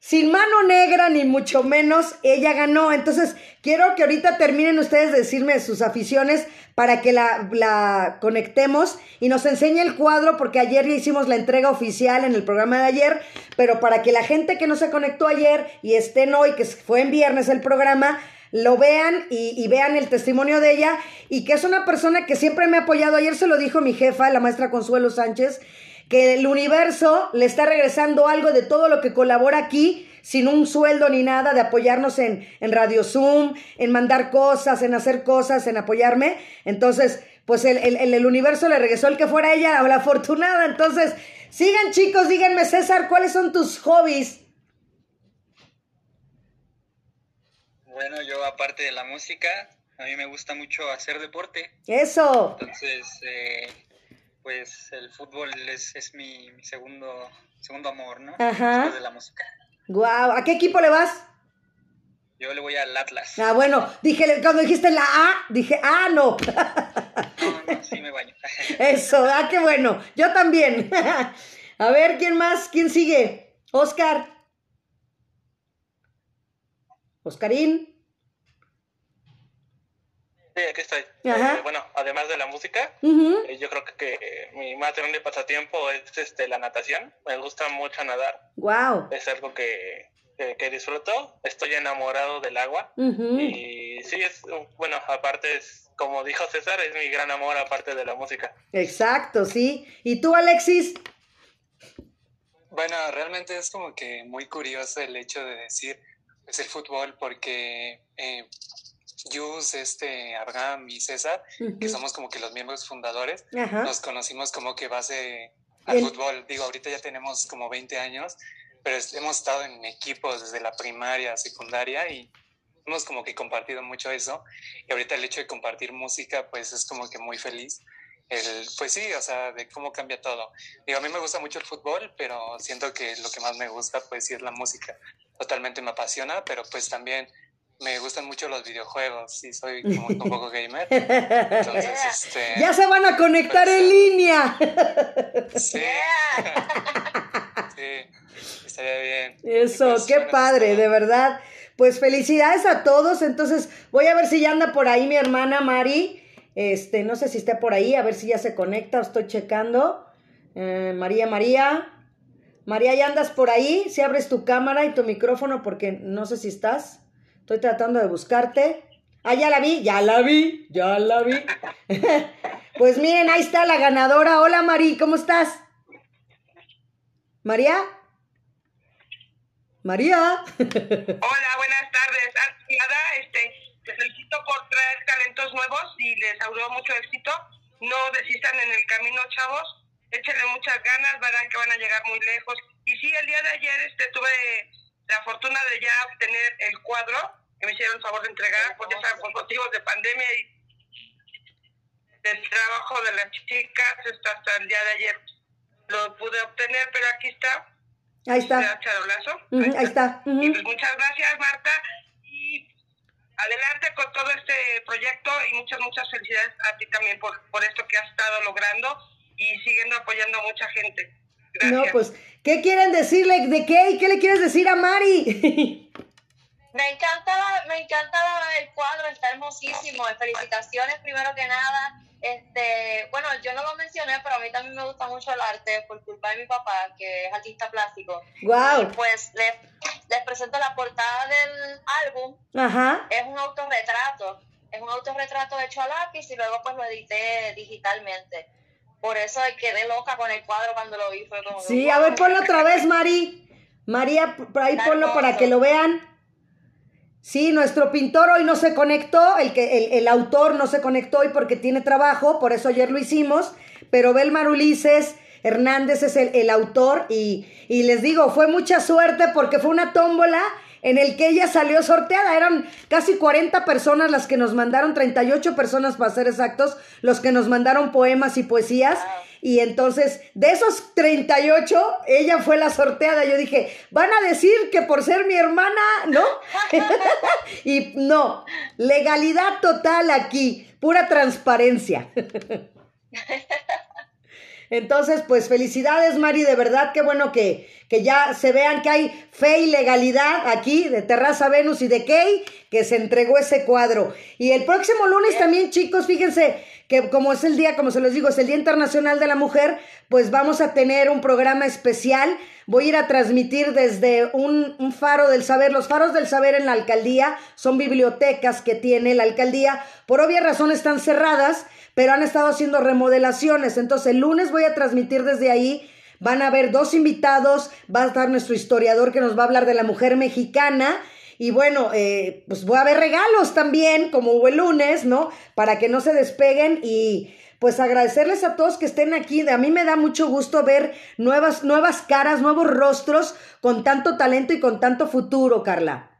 Sin mano negra, ni mucho menos, ella ganó. Entonces, quiero que ahorita terminen ustedes de decirme sus aficiones para que la, la conectemos y nos enseñe el cuadro, porque ayer ya hicimos la entrega oficial en el programa de ayer, pero para que la gente que no se conectó ayer y estén hoy, que fue en viernes el programa, lo vean y, y vean el testimonio de ella y que es una persona que siempre me ha apoyado. Ayer se lo dijo mi jefa, la maestra Consuelo Sánchez, que el universo le está regresando algo de todo lo que colabora aquí, sin un sueldo ni nada, de apoyarnos en, en Radio Zoom, en mandar cosas, en hacer cosas, en apoyarme. Entonces, pues el, el, el- universo le regresó el que fuera ella, la afortunada. Entonces, sigan chicos, díganme César, ¿cuáles son tus hobbies? Bueno, yo aparte de la música, a mí me gusta mucho hacer deporte. Eso. Entonces, eh, pues el fútbol es, es mi, mi segundo, segundo amor, ¿no? Ajá. Después de la música. Guau, ¿a qué equipo le vas? Yo le voy al Atlas. Ah, bueno, dije, cuando dijiste la A, dije, ah, no. No, no, sí me baño. Eso, ah, qué bueno. Yo también. A ver, ¿quién más? ¿Quién sigue? Oscar. Oscarín. Sí, aquí estoy. Ajá. Eh, bueno, además de la música, eh, yo creo que, que mi más grande pasatiempo es este, la natación. Me gusta mucho nadar. Wow. Es algo que, que, que disfruto. Estoy enamorado del agua. Ujú. Y sí, es, bueno, aparte es, como dijo César, es mi gran amor aparte de la música. Exacto, sí. ¿Y tú, Alexis? Bueno, realmente es como que muy curioso el hecho de decir pues el fútbol porque eh, Yus, este, Argam y César, que somos como que los miembros fundadores, nos conocimos como que base al El- fútbol. Digo, ahorita ya tenemos como 20 años, pero es- hemos estado en equipos desde la primaria, secundaria y hemos como que compartido mucho eso. Y ahorita el hecho de compartir música, pues es como que muy feliz. El, pues sí, o sea, de cómo cambia todo. Digo, a mí me gusta mucho el fútbol, pero siento que lo que más me gusta, pues sí es la música. Totalmente me apasiona, pero pues también me gustan mucho los videojuegos. Sí, soy como un poco gamer. Entonces, este... Ya se van a conectar Pues, en línea. Sí. sí, estaría bien. Eso, Y pues, qué bueno, padre, eso. de verdad. Pues felicidades a todos. Entonces, voy a ver si ya anda por ahí mi hermana Mari. Este, no sé si está por ahí, a ver si ya se conecta, estoy checando. Eh, María, María. María, ¿ya andas por ahí? Si abres tu cámara y tu micrófono, porque no sé si estás. Estoy tratando de buscarte. Ah, ya la vi, ya la vi, ya la vi. pues miren, ahí está la ganadora. Hola, Mari, ¿cómo estás? María. María. Hola, buenas tardes. Que nada, este, te felicito por traer talentos nuevos y les auguro mucho éxito. No desistan en el camino, chavos. Échenle muchas ganas, verán que van a llegar muy lejos. Y sí, el día de ayer este, tuve la fortuna de ya obtener el cuadro que me hicieron el favor de entregar, porque saben, por motivos de pandemia y del trabajo de las chicas, hasta el día de ayer lo pude obtener, pero aquí está. Ahí está. Charolazo. Ahí está. Y pues muchas gracias, Marta. Adelante con todo este proyecto y muchas, muchas felicidades a ti también por, por esto que has estado logrando y siguiendo apoyando a mucha gente. Gracias. No, pues, ¿qué quieren decirle de qué? ¿Y qué le quieres decir a Mari? Me encanta, me encanta el cuadro, está hermosísimo. Felicitaciones primero que nada. Este, bueno, yo no lo mencioné, pero a mí también me gusta mucho el arte por culpa de mi papá, que es artista plástico. Y pues les, les presento la portada del álbum. Ajá. Es un autorretrato. Es un autorretrato hecho a lápiz y luego pues lo edité digitalmente. Por eso quedé loca con el cuadro cuando lo vi. Fue como Sí, wow. a ver, ponlo otra vez, Mari. María, por ahí ponlo para que lo vean. Sí, nuestro pintor hoy no se conectó, el, que, el, el autor no se conectó hoy porque tiene trabajo, por eso ayer lo hicimos, pero Belmar Ulises Hernández es el, el autor y, y les digo, fue mucha suerte porque fue una tómbola en el que ella salió sorteada. Eran casi 40 personas las que nos mandaron, 38 personas para ser exactos, los que nos mandaron poemas y poesías. Y entonces, de esos 38, ella fue la sorteada. Yo dije, van a decir que por ser mi hermana, ¿no? y no, legalidad total aquí, pura transparencia. Entonces, pues felicidades, Mari, de verdad, qué bueno que, que ya se vean que hay fe y legalidad aquí de Terraza Venus y de Kay, que se entregó ese cuadro. Y el próximo lunes también, chicos, fíjense que como es el día, como se los digo, es el Día Internacional de la Mujer, pues vamos a tener un programa especial. Voy a ir a transmitir desde un, faro del saber. Los faros del saber en la alcaldía son bibliotecas que tiene la alcaldía. Por obvias razones están cerradas, pero han estado haciendo remodelaciones. Entonces el lunes voy a transmitir desde ahí. Van a haber dos invitados. Va a estar nuestro historiador que nos va a hablar de la mujer mexicana. Y bueno, eh, pues voy a ver regalos también, como hubo el lunes, ¿no? Para que no se despeguen y pues agradecerles a todos que estén aquí. A mí me da mucho gusto ver nuevas, nuevas caras, nuevos rostros con tanto talento y con tanto futuro, Carla.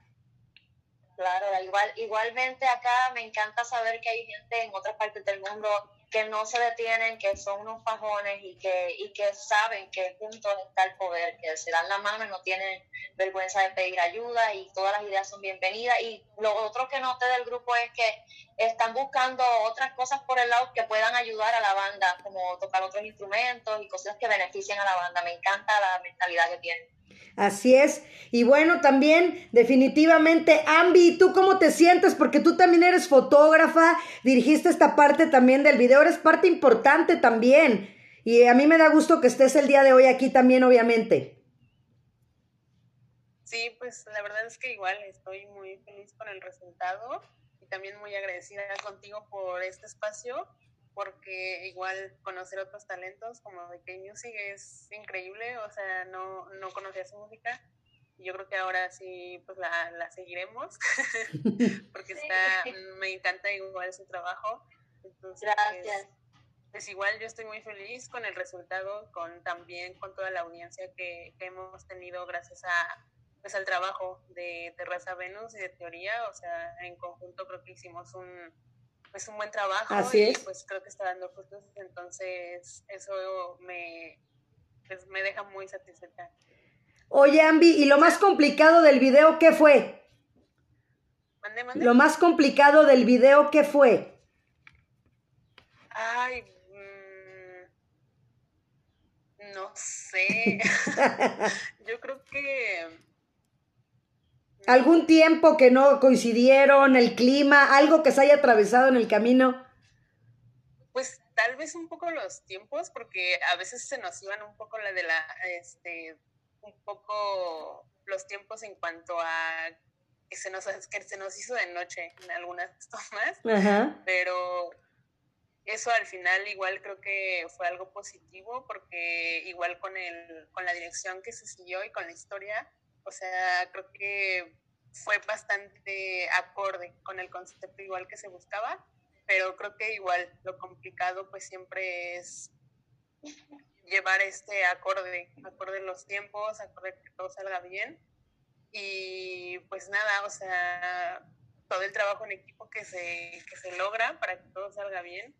Claro, igual, igualmente acá me encanta saber que hay gente en otras partes del mundo que no se detienen, que son unos fajones y que, y que saben que juntos está el poder, que se dan la mano y no tienen vergüenza de pedir ayuda y todas las ideas son bienvenidas. Y lo otro que noté del grupo es que están buscando otras cosas por el lado que puedan ayudar a la banda, como tocar otros instrumentos y cosas que beneficien a la banda. Me encanta la mentalidad que tienen. Así es. Y bueno, también definitivamente, Ambi, ¿tú cómo te sientes? Porque tú también eres fotógrafa, dirigiste esta parte también del video, eres parte importante también. Y a mí me da gusto que estés el día de hoy aquí también, obviamente. Sí, pues la verdad es que igual estoy muy feliz con el resultado y también muy agradecida contigo por este espacio porque igual conocer otros talentos como de K-Music es increíble, o sea, no, no conocía su música y yo creo que ahora sí pues la, la seguiremos porque está, me encanta igual su trabajo. Entonces, Gracias. Pues igual yo estoy muy feliz con el resultado, con también con toda la audiencia que, que hemos tenido gracias a pues al trabajo de Terraza Venus y de Teoría, o sea, en conjunto creo que hicimos un, pues un buen trabajo Así y es. pues creo que está dando frutos, entonces eso me, pues, me deja muy satisfecha. Oye, Ambi, ¿y lo más complicado del video qué fue? Mande, mande. Lo más complicado del video qué fue? Ay, mm, no sé. Yo creo ¿Algún tiempo que no coincidieron, el clima, algo que se haya atravesado en el camino? Pues tal vez un poco los tiempos, porque a veces se nos iban un poco la de la, este, un poco los tiempos en cuanto a que se nos, que se nos hizo de noche en algunas tomas, Ajá. pero eso al final igual creo que fue algo positivo, porque igual con el, con la dirección que se siguió y con la historia, o sea, creo que fue bastante acorde con el concepto igual que se buscaba, pero creo que igual lo complicado pues siempre es llevar este acorde, acorde los tiempos, acorde que todo salga bien. Y pues nada, o sea, todo el trabajo en equipo que se, que se logra para que todo salga bien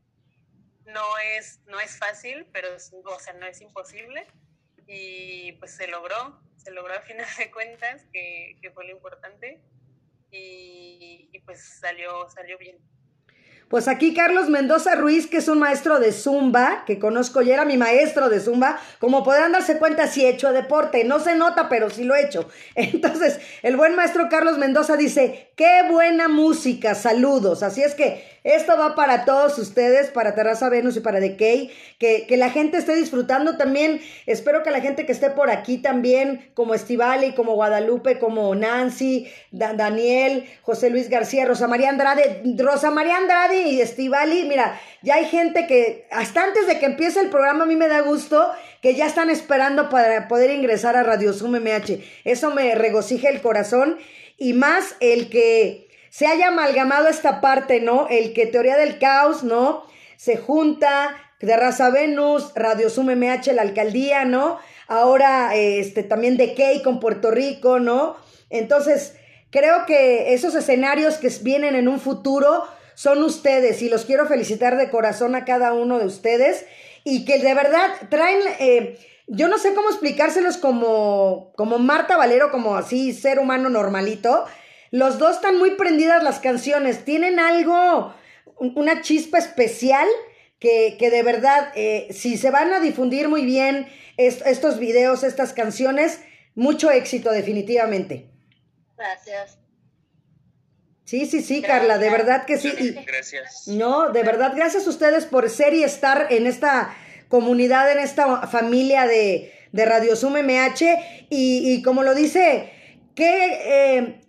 no es, no es fácil, pero es- o sea, no es imposible. Y pues se logró, se logró a final de cuentas, que, que fue lo importante y, y, pues salió, salió bien. Pues aquí Carlos Mendoza Ruiz, que es un maestro de Zumba, que conozco y era mi maestro de Zumba, como podrán darse cuenta, sí he hecho deporte, no se nota, pero sí lo he hecho. Entonces, el buen maestro Carlos Mendoza dice, qué buena música, saludos. Así es que esto va para todos ustedes, para Terraza Venus y para Key, que, que la gente esté disfrutando también. Espero que la gente que esté por aquí también, como Estivali, como Guadalupe, como Nancy, Da- Daniel, José Luis García, Rosa María Andrade, Rosa María Andrade y Estivali, mira, ya hay gente que hasta antes de que empiece el programa a mí me da gusto que ya están esperando para poder ingresar a Radio Zoom MH. Eso me regocija el corazón y más el que se haya amalgamado esta parte, ¿no? El que Teoría del Caos, ¿no? Se junta, de Raza Venus, Radio Zoom MH, la alcaldía, ¿no? Ahora, este, también de Key con Puerto Rico, ¿no? Entonces, creo que esos escenarios que vienen en un futuro son ustedes y los quiero felicitar de corazón a cada uno de ustedes y que de verdad traen, eh, yo no sé cómo explicárselos como, como Marta Valero, como así ser humano normalito. Los dos están muy prendidas las canciones, tienen algo, un- una chispa especial que, que de verdad, eh, si se van a difundir muy bien est- estos videos, estas canciones, mucho éxito definitivamente. Gracias. Sí, sí, sí, Carla, de verdad que sí. Y- Gracias. no, de verdad, gracias a ustedes por ser y estar en esta comunidad, en esta familia de, de Radio Zoom MH. Y, y como lo dice, ¿qué, eh,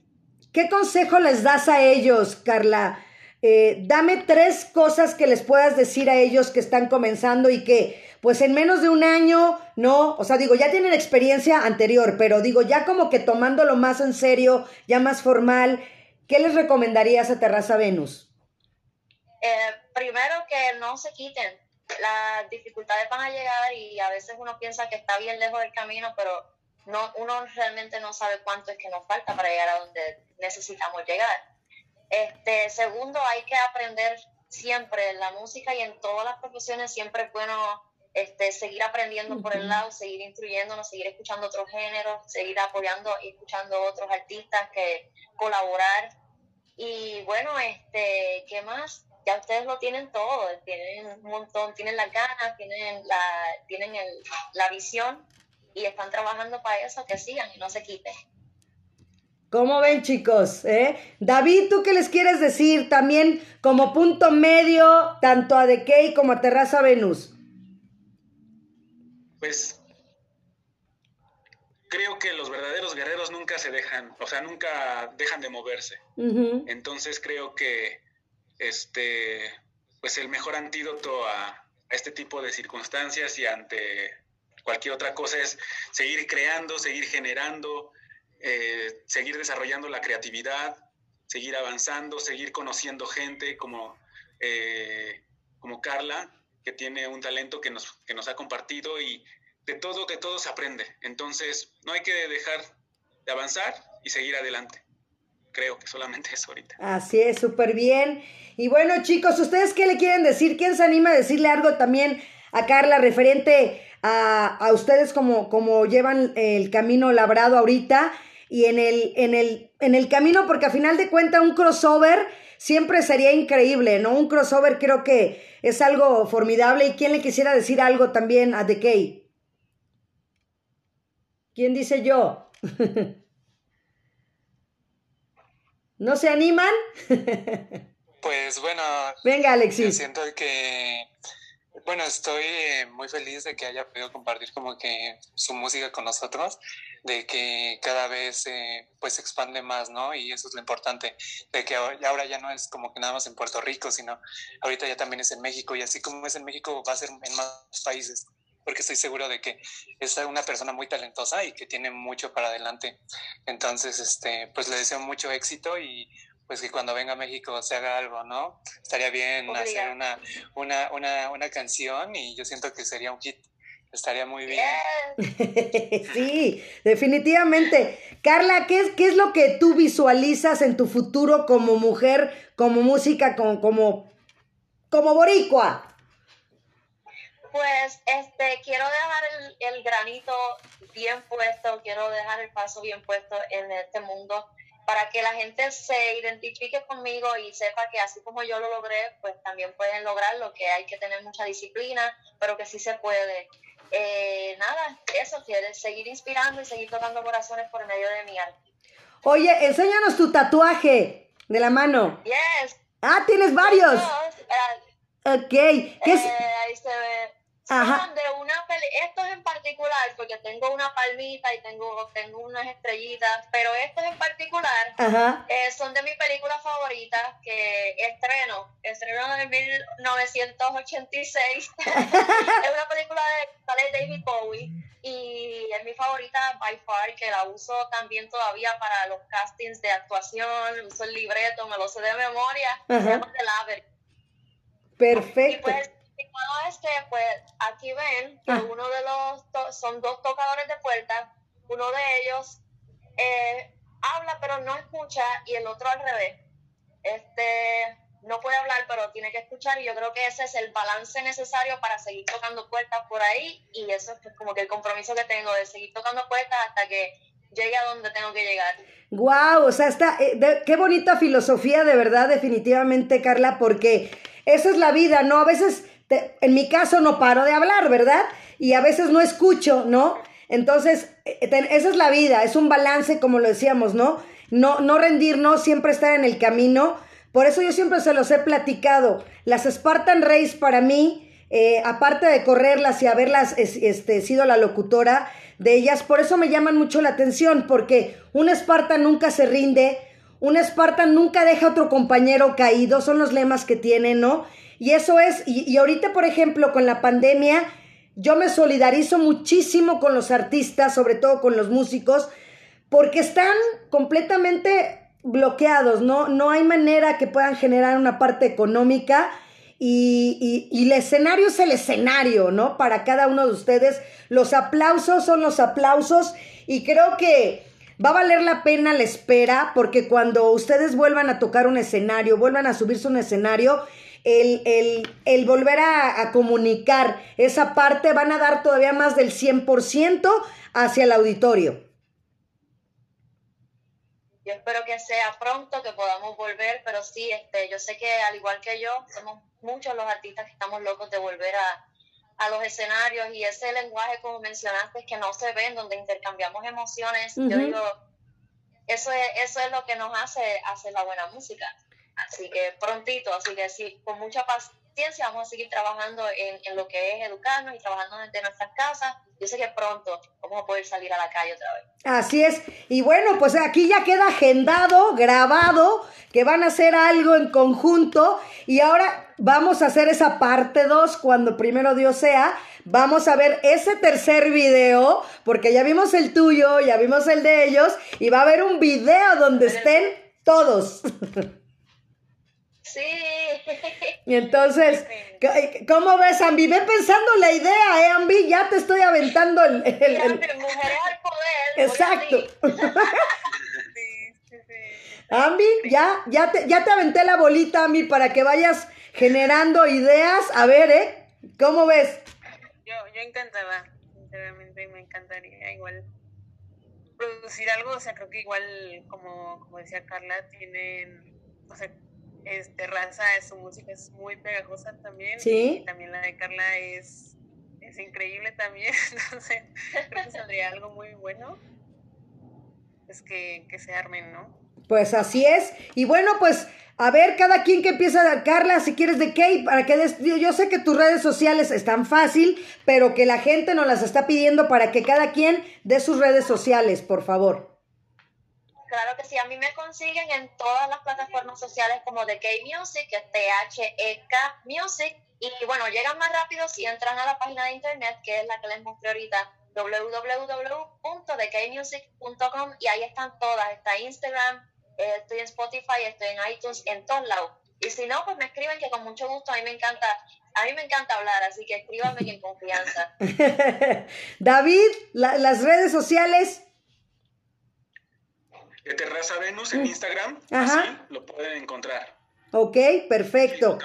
¿qué consejo les das a ellos, Carla? Eh, dame tres cosas que les puedas decir a ellos que están comenzando y que, pues en menos de un año, no, o sea, digo, ya tienen experiencia anterior, pero digo, ya como que tomándolo más en serio, ya más formal, ¿qué les recomendarías a Terraza Venus? Eh, primero que no se quiten. Las dificultades van a llegar y a veces uno piensa que está bien lejos del camino, pero no, uno realmente no sabe cuánto es que nos falta para llegar a donde necesitamos llegar. Este, segundo, hay que aprender siempre en la música y en todas las profesiones, siempre es bueno este, seguir aprendiendo por el lado, seguir instruyéndonos, seguir escuchando otros géneros, seguir apoyando y escuchando otros artistas que colaborar. Y bueno, este, ¿qué más? Ya ustedes lo tienen todo, tienen un montón, tienen las ganas, tienen la, tienen el, la visión y están trabajando para eso, que sigan y no se quiten. ¿Cómo ven chicos? ¿Eh? David, ¿tú qué les quieres decir también como punto medio tanto a The Key como a Terraza Venus? Pues creo que los verdaderos guerreros nunca se dejan, o sea, nunca dejan de moverse. Entonces creo que este, pues el mejor antídoto a, este tipo de circunstancias y ante cualquier otra cosa es seguir creando, seguir generando, eh, seguir desarrollando la creatividad, seguir avanzando, seguir conociendo gente como, eh, como Carla, que tiene un talento que nos, que nos ha compartido y de todo, de todo se aprende. Entonces, no hay que dejar de avanzar y seguir adelante. Creo que solamente eso ahorita. Así es, súper bien. Y bueno, chicos, ¿ustedes qué le quieren decir? ¿Quién se anima a decirle algo también a Carla referente a, a ustedes como, como llevan el camino labrado ahorita? Y en el, en el, en el camino, porque a final de cuentas un crossover siempre sería increíble, ¿no? Un crossover creo que es algo formidable. ¿Y quién le quisiera decir algo también a The Key? ¿Quién dice yo? ¿No se animan? Pues bueno. Venga, Alexis. Yo siento que, bueno, estoy eh, muy feliz de que haya podido compartir como que su música con nosotros, de que cada vez eh, pues se expande más, ¿no? Y eso es lo importante, de que ahora ya no es como que nada más en Puerto Rico, sino ahorita ya también es en México y así como es en México va a ser en más países porque estoy seguro de que es una persona muy talentosa y que tiene mucho para adelante. Entonces, este, pues le deseo mucho éxito y pues que cuando venga a México se haga algo, ¿no? Estaría bien hacer una, una, una, una canción y yo siento que sería un hit. Estaría muy bien. sí, definitivamente. Carla, ¿qué es, ¿qué es lo que tú visualizas en tu futuro como mujer, como música, como, como, como boricua? Pues este quiero dejar el, el, granito bien puesto, quiero dejar el paso bien puesto en este mundo para que la gente se identifique conmigo y sepa que así como yo lo logré, pues también pueden lograrlo, que hay que tener mucha disciplina, pero que sí se puede. Eh, nada, eso, quiere seguir inspirando y seguir tocando corazones por medio de mi arte. Oye, enséñanos tu tatuaje de la mano. Yes. Ah, tienes varios. Uh, ok. ¿Qué es? Eh, ahí se ve. Ajá. Son de una peli estos en particular, porque tengo una palmita y tengo, tengo unas estrellitas, pero estos en particular Ajá. eh, son de mis películas favoritas que estreno, estreno en 1986. es una película de sale David Bowie y es mi favorita by far, que la uso también todavía para los castings de actuación, uso el libreto, me lo sé de memoria, Ajá. se llama The Labyrinth. Y Perfecto. pues, significado este, pues aquí ven que Ah. uno de los, to- son dos tocadores de puerta, uno de ellos eh, habla pero no escucha y el otro al revés. Este no puede hablar pero tiene que escuchar y yo creo que ese es el balance necesario para seguir tocando puertas por ahí y eso es como que el compromiso que tengo de seguir tocando puertas hasta que llegue a donde tengo que llegar. Wow, o sea, está, eh, de- qué bonita filosofía de verdad, definitivamente, Carla, porque esa es la vida, ¿no? A veces, en mi caso, no paro de hablar, ¿verdad? Y a veces no escucho, ¿no? Entonces, eh, esa es la vida, es un balance, como lo decíamos, ¿no? No, no rendirnos, siempre estar en el camino. Por eso yo siempre se los he platicado. Las Spartan Race para mí, eh, aparte de correrlas y haberlas es- este, sido la locutora de ellas, por eso me llaman mucho la atención, porque un Spartan nunca se rinde, un Spartan nunca deja a otro compañero caído, son los lemas que tiene, ¿no? Y eso es, y, y ahorita, por ejemplo, con la pandemia, yo me solidarizo muchísimo con los artistas, sobre todo con los músicos, porque están completamente bloqueados, ¿no? No hay manera que puedan generar una parte económica y, y, y el escenario es el escenario, ¿no? Para cada uno de ustedes. Los aplausos son los aplausos y creo que va a valer la pena la espera porque cuando ustedes vuelvan a tocar un escenario, vuelvan a subirse un escenario, el, el, el volver a, a, comunicar esa parte van a dar todavía más del 100% hacia el auditorio. Yo espero que sea pronto, que podamos volver, pero sí, este, yo sé que al igual que yo, somos muchos los artistas que estamos locos de volver a, a los escenarios y ese lenguaje, como mencionaste, que no se ven, donde intercambiamos emociones, uh -huh. yo digo, eso es, eso es lo que nos hace hacer la buena música. Así que prontito, así que sí, con mucha paciencia vamos a seguir trabajando en, en lo que es educarnos y trabajando desde nuestras casas. Yo sé que pronto vamos a poder salir a la calle otra vez. Así es. Y bueno, pues aquí ya queda agendado, grabado, que van a hacer algo en conjunto. Y ahora vamos a hacer esa parte 2 cuando primero Dios sea. Vamos a ver ese tercer video, porque ya vimos el tuyo, ya vimos el de ellos, y va a haber un video donde estén todos. Sí. Y entonces, ¿cómo ves, Ambi? Ve pensando la idea, ¿eh, Ambi? Ya te estoy aventando el... el, el... Mujeres al poder. Exacto. Ambi, ya, ya, te, ya te aventé la bolita, Ambi, para que vayas generando ideas. A ver, ¿eh? ¿Cómo ves? Yo, yo encantada, sinceramente me encantaría igual producir algo, o sea, creo que igual, como, como decía Carla, tienen, o sea, este raza su música es muy pegajosa también sí y también la de Carla es es increíble también entonces creo que saldría algo muy bueno es que, que se armen no pues así es y bueno pues a ver cada quien que empieza Carla si quieres de Kate para que des, yo sé que tus redes sociales están fácil pero que la gente nos las está pidiendo para que cada quien dé sus redes sociales por favor Claro que sí, a mí me consiguen en todas las plataformas sociales como The K Music, que es T-H-E-K Music. Y bueno, llegan más rápido si entran a la página de internet, que es la que les mostré ahorita, www.thekmusic.com y ahí están todas. Está Instagram, eh, estoy en Spotify, estoy en iTunes, en todos lados. Y si no, pues me escriben que con mucho gusto, a mí me encanta, a mí me encanta hablar, así que escríbanme en confianza. David, la, las redes sociales de Terraza Venus en Instagram, Ajá. así lo pueden encontrar. Ok, perfecto.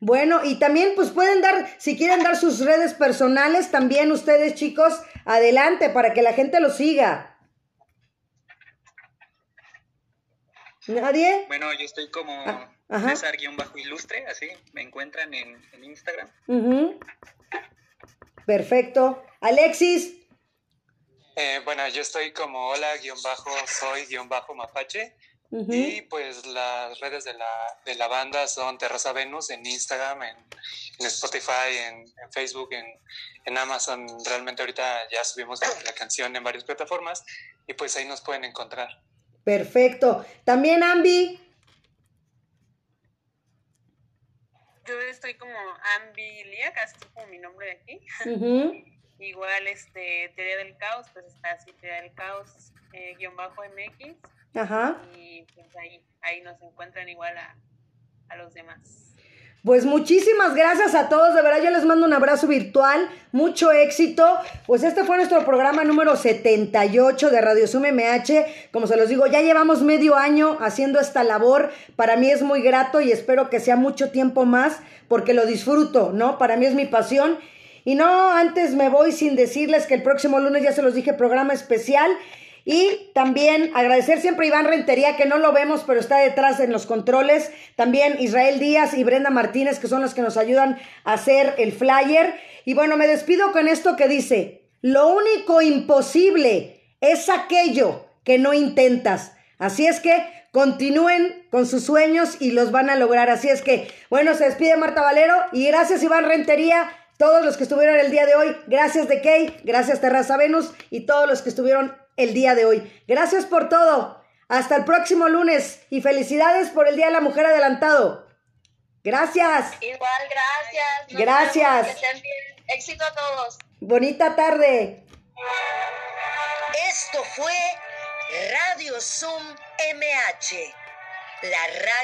Bueno, y también pues pueden dar, si quieren dar sus redes personales, también ustedes chicos, adelante para que la gente lo siga. ¿Nadie? Bueno, yo estoy como ah, César-ilustre, así, me encuentran en, en Instagram. Uh -huh. Perfecto. Alexis. Eh, bueno, yo estoy como hola, guion bajo, soy, guion bajo, mapache. Uh -huh. Y pues las redes de la, de la banda son Terraza Venus en Instagram, en, en Spotify, en, en Facebook, en, en, Amazon. Realmente ahorita ya subimos la canción en varias plataformas y pues ahí nos pueden encontrar. Perfecto. También Ambi. Yo estoy como Ambi Lía, casi como mi nombre de aquí. Uh -huh. Igual, este, Teoría del Caos, pues está así, Teoría del Caos, eh, guion bajo MX. Ajá. Y pues ahí, ahí nos encuentran igual a, a los demás. Pues muchísimas gracias a todos, de verdad yo les mando un abrazo virtual, mucho éxito. Pues este fue nuestro programa número 78 de Radio Sum MH. Como se los digo, ya llevamos medio año haciendo esta labor. Para mí es muy grato y espero que sea mucho tiempo más porque lo disfruto, ¿no? Para mí es mi pasión y no, antes me voy sin decirles que el próximo lunes ya se los dije programa especial. Y también agradecer siempre a Iván Rentería, que no lo vemos, pero está detrás en los controles. También Israel Díaz y Brenda Martínez, que son los que nos ayudan a hacer el flyer. Y bueno, me despido con esto que dice, lo único imposible es aquello que no intentas. Así es que continúen con sus sueños y los van a lograr. Así es que, bueno, se despide Marta Valero y gracias Iván Rentería todos los que estuvieron el día de hoy, gracias de Kay, gracias Terraza Venus y todos los que estuvieron el día de hoy. Gracias por todo. Hasta el próximo lunes y felicidades por el Día de la Mujer adelantado. Gracias. Igual, gracias. Nos gracias. Que estén bien. Éxito a todos. Bonita tarde. Esto fue Radio Zoom MH, la radio